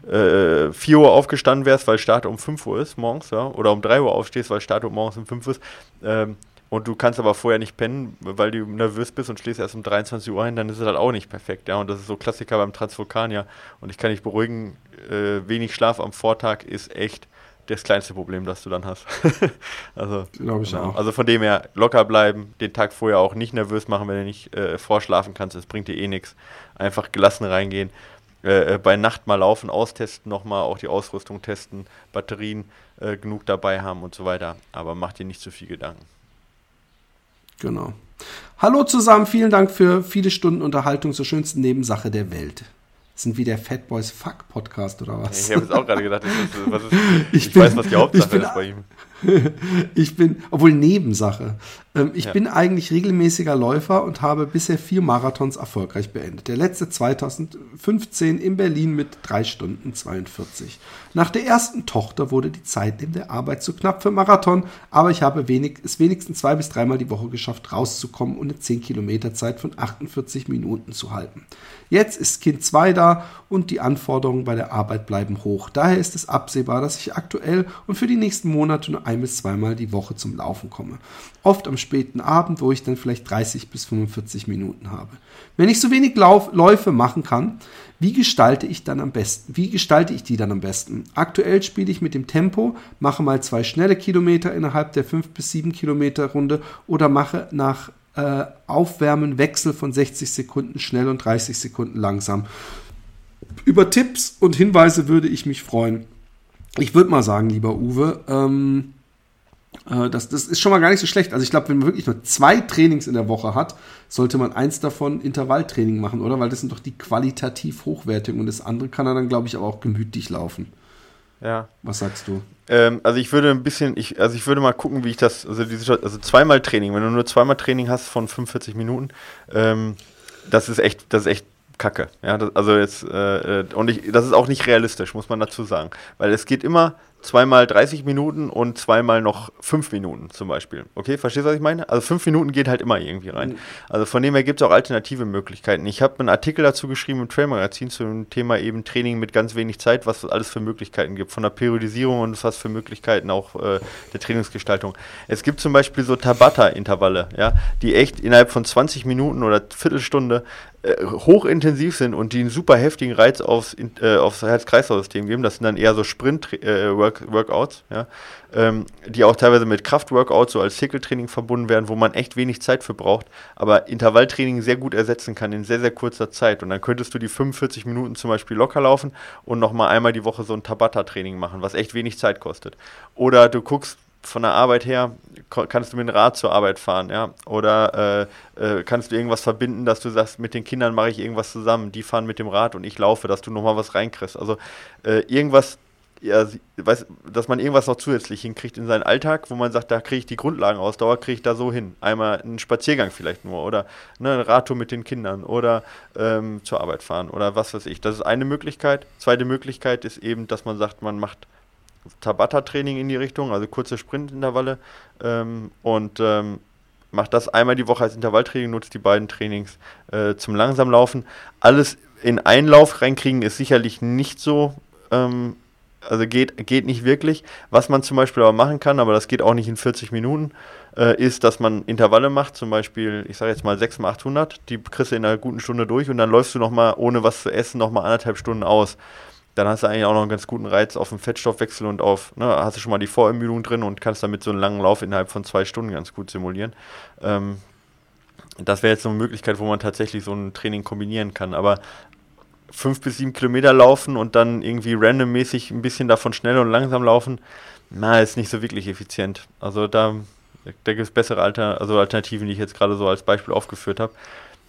äh, 4 Uhr aufgestanden wärst, weil Start um 5 Uhr ist morgens, ja, oder um 3 Uhr aufstehst, weil Start um morgens um 5 Uhr ist, ähm, und du kannst aber vorher nicht pennen, weil du nervös bist und schläfst erst um 23 Uhr ein, dann ist es halt auch nicht perfekt. Ja, und das ist so Klassiker beim Transvulkanier. Und ich kann dich beruhigen, äh, wenig Schlaf am Vortag ist echt das kleinste Problem, das du dann hast. also, Glaube ich genau. auch. Also von dem her locker bleiben, den Tag vorher auch nicht nervös machen, wenn du nicht äh, vorschlafen kannst, das bringt dir eh nichts. Einfach gelassen reingehen. Äh, äh, bei Nacht mal laufen, austesten, nochmal auch die Ausrüstung testen, Batterien äh, genug dabei haben und so weiter. Aber mach dir nicht zu viel Gedanken. Genau. Hallo zusammen, vielen Dank für viele Stunden Unterhaltung zur schönsten Nebensache der Welt. Das sind wie der Fat Boys Fuck Podcast oder was? Ich habe jetzt auch gerade gedacht, ist, was ist, ich, ich bin, weiß, was die Hauptsache bin, ist bei ihm. ich bin, obwohl Nebensache. Ähm, ich ja. bin eigentlich regelmäßiger Läufer und habe bisher vier Marathons erfolgreich beendet. Der letzte 2015 in Berlin mit drei Stunden 42. Nach der ersten Tochter wurde die Zeit neben der Arbeit zu knapp für Marathon, aber ich habe wenig, es wenigstens zwei bis dreimal die Woche geschafft, rauszukommen und eine 10 Kilometer Zeit von 48 Minuten zu halten. Jetzt ist Kind 2 da und die Anforderungen bei der Arbeit bleiben hoch. Daher ist es absehbar, dass ich aktuell und für die nächsten Monate nur ein bis zweimal die Woche zum Laufen komme. Oft am späten Abend, wo ich dann vielleicht 30 bis 45 Minuten habe. Wenn ich so wenig Lauf Läufe machen kann, wie gestalte ich dann am besten? Wie gestalte ich die dann am besten? Aktuell spiele ich mit dem Tempo, mache mal zwei schnelle Kilometer innerhalb der 5 bis 7 Kilometer Runde oder mache nach äh, Aufwärmen Wechsel von 60 Sekunden schnell und 30 Sekunden langsam. Über Tipps und Hinweise würde ich mich freuen. Ich würde mal sagen, lieber Uwe, ähm, äh, das, das ist schon mal gar nicht so schlecht. Also ich glaube, wenn man wirklich nur zwei Trainings in der Woche hat, sollte man eins davon Intervalltraining machen, oder? Weil das sind doch die qualitativ hochwertigen und das andere kann er dann, glaube ich, aber auch gemütlich laufen. Ja. Was sagst du? Ähm, also ich würde ein bisschen, ich, also ich würde mal gucken, wie ich das, also, diese, also zweimal Training, wenn du nur zweimal Training hast von 45 Minuten, ähm, das ist echt, das ist echt Kacke. Ja, das, also jetzt, äh, äh, und ich, das ist auch nicht realistisch, muss man dazu sagen. Weil es geht immer zweimal 30 Minuten und zweimal noch 5 Minuten zum Beispiel. Okay, verstehst du, was ich meine? Also 5 Minuten geht halt immer irgendwie rein. Mhm. Also von dem her gibt es auch alternative Möglichkeiten. Ich habe einen Artikel dazu geschrieben im Trailmagazin zum Thema eben Training mit ganz wenig Zeit, was es alles für Möglichkeiten gibt. Von der Periodisierung und was für Möglichkeiten auch äh, der Trainingsgestaltung. Es gibt zum Beispiel so Tabata-Intervalle, ja, die echt innerhalb von 20 Minuten oder Viertelstunde äh, hochintensiv sind und die einen super heftigen Reiz aufs, äh, aufs Herz-Kreislauf-System geben. Das sind dann eher so Sprint-Workouts, äh, ja, ähm, die auch teilweise mit Kraft-Workouts so als Zirkeltraining verbunden werden, wo man echt wenig Zeit für braucht, aber Intervalltraining sehr gut ersetzen kann in sehr, sehr kurzer Zeit. Und dann könntest du die 45 Minuten zum Beispiel locker laufen und nochmal einmal die Woche so ein Tabata-Training machen, was echt wenig Zeit kostet. Oder du guckst, von der Arbeit her kannst du mit dem Rad zur Arbeit fahren, ja? Oder äh, äh, kannst du irgendwas verbinden, dass du sagst, mit den Kindern mache ich irgendwas zusammen, die fahren mit dem Rad und ich laufe, dass du nochmal was reinkriegst. Also äh, irgendwas, ja, weiß, dass man irgendwas noch zusätzlich hinkriegt in seinen Alltag, wo man sagt, da kriege ich die Grundlagenausdauer, kriege ich da so hin. Einmal einen Spaziergang vielleicht nur oder ne, eine Radtour mit den Kindern oder ähm, zur Arbeit fahren oder was weiß ich. Das ist eine Möglichkeit. Zweite Möglichkeit ist eben, dass man sagt, man macht Tabata-Training in die Richtung, also kurze Sprintintervalle ähm, und ähm, macht das einmal die Woche als Intervalltraining, nutzt die beiden Trainings äh, zum Langsamlaufen. Alles in Einlauf reinkriegen ist sicherlich nicht so, ähm, also geht, geht nicht wirklich. Was man zum Beispiel aber machen kann, aber das geht auch nicht in 40 Minuten, äh, ist, dass man Intervalle macht, zum Beispiel, ich sage jetzt mal 6 mal 800, die kriegst du in einer guten Stunde durch und dann läufst du nochmal, ohne was zu essen, nochmal anderthalb Stunden aus dann hast du eigentlich auch noch einen ganz guten Reiz auf den Fettstoffwechsel und auf, ne, hast du schon mal die Vorermüdung drin und kannst damit so einen langen Lauf innerhalb von zwei Stunden ganz gut simulieren. Ähm, das wäre jetzt so eine Möglichkeit, wo man tatsächlich so ein Training kombinieren kann. Aber fünf bis sieben Kilometer laufen und dann irgendwie randommäßig ein bisschen davon schnell und langsam laufen, na, ist nicht so wirklich effizient. Also da, da gibt es bessere Alter, also Alternativen, die ich jetzt gerade so als Beispiel aufgeführt habe.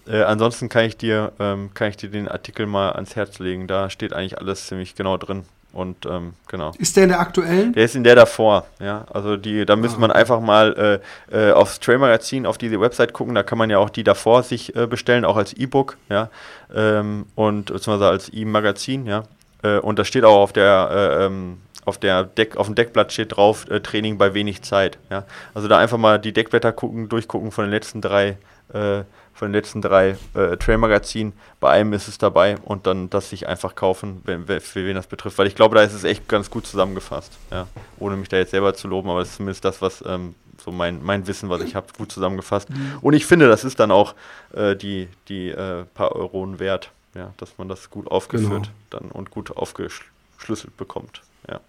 Äh, ansonsten kann ich dir, ähm, kann ich dir den Artikel mal ans Herz legen. Da steht eigentlich alles ziemlich genau drin. Und ähm, genau. Ist der in der aktuellen? Der ist in der davor, ja. Also die, da müsste ah. man einfach mal äh, äh, aufs Trail Magazin, auf diese Website gucken, da kann man ja auch die davor sich äh, bestellen, auch als E-Book, ja. Ähm, und beziehungsweise als E-Magazin, ja. Äh, und da steht auch auf der äh, ähm, auf der Deck, auf dem Deckblatt steht drauf, Training bei wenig Zeit. Ja? Also da einfach mal die Deckblätter gucken, durchgucken von den letzten drei äh, von den letzten drei äh, Trail-Magazinen. Bei einem ist es dabei und dann das sich einfach kaufen, wenn, für wen das betrifft. Weil ich glaube, da ist es echt ganz gut zusammengefasst. Ja. Ohne mich da jetzt selber zu loben, aber es ist zumindest das, was ähm, so mein, mein Wissen, was ich habe, gut zusammengefasst. Mhm. Und ich finde, das ist dann auch äh, die, die äh, paar Euronen wert, ja, dass man das gut aufgeführt genau. dann und gut aufgeschlüsselt bekommt. Ja.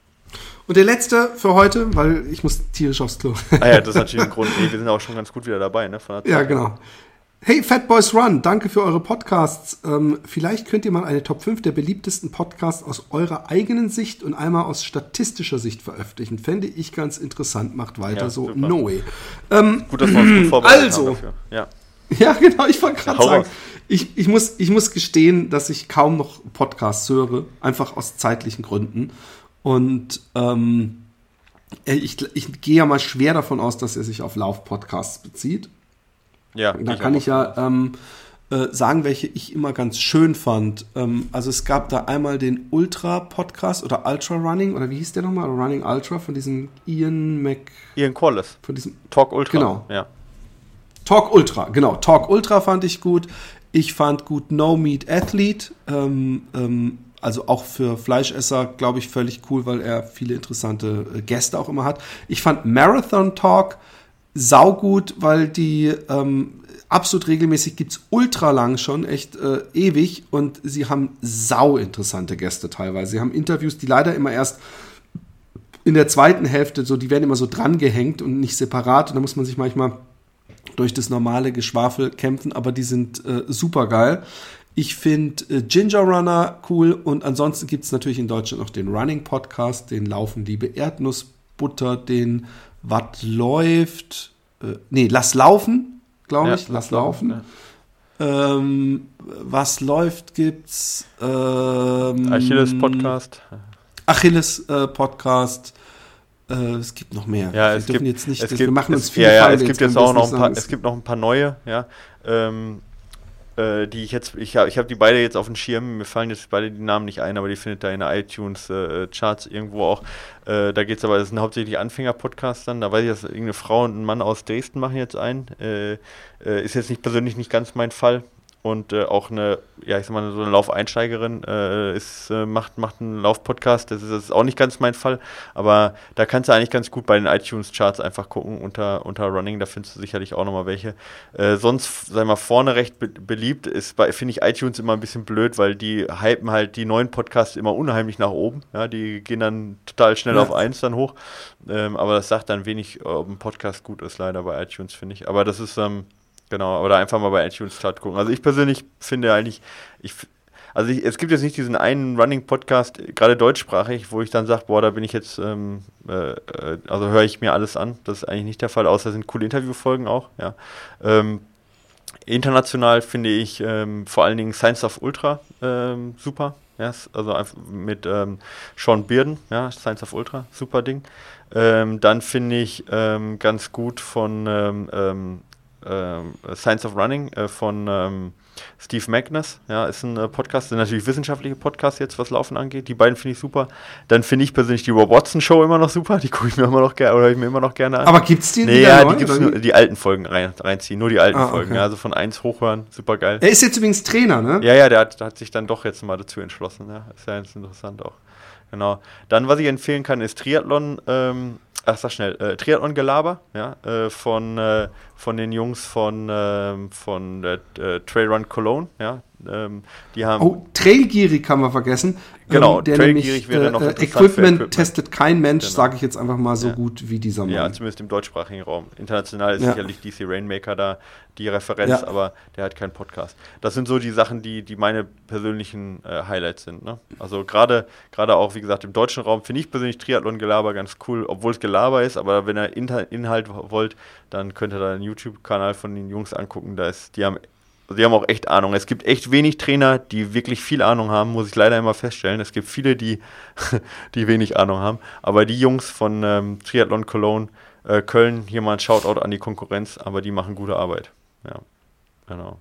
Und der letzte für heute, weil ich muss tierisch aufs Klo. Ah ja, das ist natürlich ein Grund. Nee, wir sind auch schon ganz gut wieder dabei, ne? ja, genau. Hey Fat Boys Run, danke für eure Podcasts. Ähm, vielleicht könnt ihr mal eine Top 5 der beliebtesten Podcasts aus eurer eigenen Sicht und einmal aus statistischer Sicht veröffentlichen. Fände ich ganz interessant. Macht weiter ja, so. Super. No way. Ähm, gut, dass wir uns gut vorbereitet also, haben dafür. Ja. ja, genau, ich wollte gerade sagen. Ich, ich, muss, ich muss gestehen, dass ich kaum noch Podcasts höre, einfach aus zeitlichen Gründen. Und ähm, ich, ich gehe ja mal schwer davon aus, dass er sich auf Lauf-Podcasts bezieht. Ja, da kann ich ja ähm, äh, sagen, welche ich immer ganz schön fand. Ähm, also es gab da einmal den Ultra-Podcast oder Ultra Running, oder wie hieß der nochmal? Running Ultra von diesem Ian Mc... Ian Quallis. Von diesem... Talk Ultra. Genau. Ja. Talk Ultra, genau. Talk Ultra fand ich gut. Ich fand gut No Meat Athlete. Ähm, ähm, also auch für Fleischesser, glaube ich, völlig cool, weil er viele interessante äh, Gäste auch immer hat. Ich fand Marathon Talk saugut, weil die ähm, absolut regelmäßig gibt's ultra lang schon, echt äh, ewig und sie haben sau interessante Gäste teilweise. Sie haben Interviews, die leider immer erst in der zweiten Hälfte so, die werden immer so drangehängt und nicht separat und da muss man sich manchmal durch das normale Geschwafel kämpfen, aber die sind äh, super geil. Ich finde äh, Ginger Runner cool und ansonsten gibt's natürlich in Deutschland noch den Running Podcast, den Laufen Liebe Erdnussbutter, den was läuft, äh, nee, lass laufen, glaube ja, ich, lass laufen. Ja. Ähm, was läuft gibt's? Ähm, Achilles Podcast. Achilles äh, Podcast. Äh, es gibt noch mehr. Ja, es gibt, jetzt nicht, es gibt, wir machen uns es, viele ja, ja, es gibt jetzt auch noch ein paar, es gibt noch ein paar neue, ja. Ähm, äh, äh, die ich jetzt, ich habe ich hab die beide jetzt auf dem Schirm, mir fallen jetzt beide die Namen nicht ein, aber die findet da in der iTunes-Charts äh, irgendwo auch. Äh, da geht es aber, das sind hauptsächlich Anfänger-Podcasts da weiß ich, dass irgendeine Frau und ein Mann aus Dresden machen jetzt einen. Äh, äh, ist jetzt nicht persönlich nicht ganz mein Fall und äh, auch eine, ja, ich sag mal, so eine Laufeinsteigerin äh, ist, äh, macht, macht einen Laufpodcast. Das ist, das ist auch nicht ganz mein Fall, aber da kannst du eigentlich ganz gut bei den iTunes-Charts einfach gucken unter, unter Running, da findest du sicherlich auch nochmal welche. Äh, sonst, sag mal, vorne recht be beliebt ist, finde ich iTunes immer ein bisschen blöd, weil die hypen halt die neuen Podcasts immer unheimlich nach oben. Ja, die gehen dann total schnell ja. auf eins dann hoch. Ähm, aber das sagt dann wenig, ob ein Podcast gut ist, leider bei iTunes, finde ich. Aber das ist, ähm, Genau, oder einfach mal bei iTunes Start gucken. Also ich persönlich finde eigentlich, ich, also ich, es gibt jetzt nicht diesen einen Running-Podcast, gerade deutschsprachig, wo ich dann sage, boah, da bin ich jetzt, ähm, äh, äh, also höre ich mir alles an. Das ist eigentlich nicht der Fall, außer es sind coole Interviewfolgen auch, ja. Ähm, international finde ich ähm, vor allen Dingen Science of Ultra ähm, super. Ja, also mit ähm, Sean Bearden, ja, Science of Ultra, super Ding. Ähm, dann finde ich ähm, ganz gut von ähm, ähm äh, Science of Running äh, von ähm, Steve Magnus, ja, ist ein äh, Podcast, sind natürlich wissenschaftliche Podcasts jetzt, was Laufen angeht. Die beiden finde ich super. Dann finde ich persönlich die Rob Watson Show immer noch super. Die gucke ich mir immer noch gerne oder ich mir immer noch gerne an. Aber gibt es die? Nee, ja, die gibt es nur die alten Folgen rein, reinziehen, nur die alten ah, Folgen. Ja, also von 1 hochhören, super geil. Er ist jetzt übrigens Trainer, ne? Ja, ja, der hat, hat sich dann doch jetzt mal dazu entschlossen. Ja, ist ja ganz interessant auch. Genau. Dann, was ich empfehlen kann, ist Triathlon. Ähm, ach, sag schnell, äh, Triathlon-Gelaber, ja, äh, von, äh, von den Jungs von, ähm, von der äh, Trailrun Cologne, ja. Ähm, die haben oh, Trailgierig kann man vergessen. Genau, ähm, der Trailgierig wäre noch äh, Equipment, Equipment, testet kein Mensch, genau. sage ich jetzt einfach mal so ja. gut wie dieser Mann. Ja, zumindest im deutschsprachigen Raum. International ist ja. sicherlich DC Rainmaker da die Referenz, ja. aber der hat keinen Podcast. Das sind so die Sachen, die, die meine persönlichen äh, Highlights sind. Ne? Also gerade gerade auch, wie gesagt, im deutschen Raum finde ich persönlich Triathlon-Gelaber ganz cool, obwohl es Gelaber ist, aber wenn ihr Inhalt wollt, dann könnt ihr da den YouTube-Kanal von den Jungs angucken. Da ist, die haben die haben auch echt Ahnung. Es gibt echt wenig Trainer, die wirklich viel Ahnung haben, muss ich leider immer feststellen. Es gibt viele, die, die wenig Ahnung haben. Aber die Jungs von ähm, Triathlon Cologne, äh, Köln, hier mal ein Shoutout an die Konkurrenz, aber die machen gute Arbeit. Ja, genau.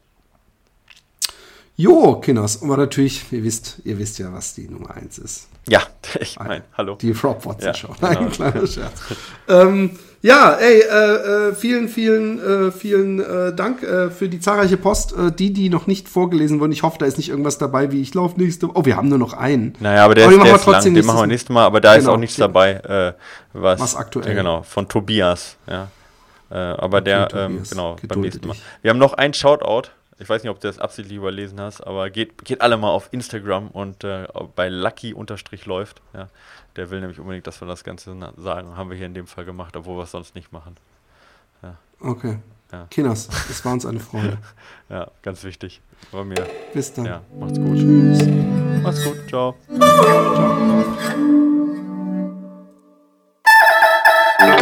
Jo, Kinders, aber natürlich, ihr wisst, ihr wisst ja, was die Nummer 1 ist. Ja, ich meine, hallo. Die Rob Watson ja, Show. Nein, genau. kleiner Scherz. ähm, ja, ey, äh, äh, vielen, vielen, äh, vielen äh, Dank äh, für die zahlreiche Post. Äh, die, die noch nicht vorgelesen wurden. Ich hoffe, da ist nicht irgendwas dabei, wie ich laufe nächste Oh, wir haben nur noch einen. Naja, aber der, aber ist, der ist lang, den machen wir nächstes Mal, aber da genau, ist auch nichts dabei, äh, was, was aktuell. genau, von Tobias, ja. Aber okay, der, ähm, genau, beim nächsten Mal. Wir haben noch einen Shoutout ich weiß nicht, ob du das absichtlich überlesen hast, aber geht, geht alle mal auf Instagram und bei Lucky-läuft. Ja. Der will nämlich unbedingt, dass wir das Ganze sagen. Haben wir hier in dem Fall gemacht, obwohl wir es sonst nicht machen. Ja. Okay. Ja. Kinas, es war uns eine Freude. ja, ganz wichtig. Bei mir. Bis dann. Ja, macht's gut. Tschüss. Macht's gut. Ciao. Ciao.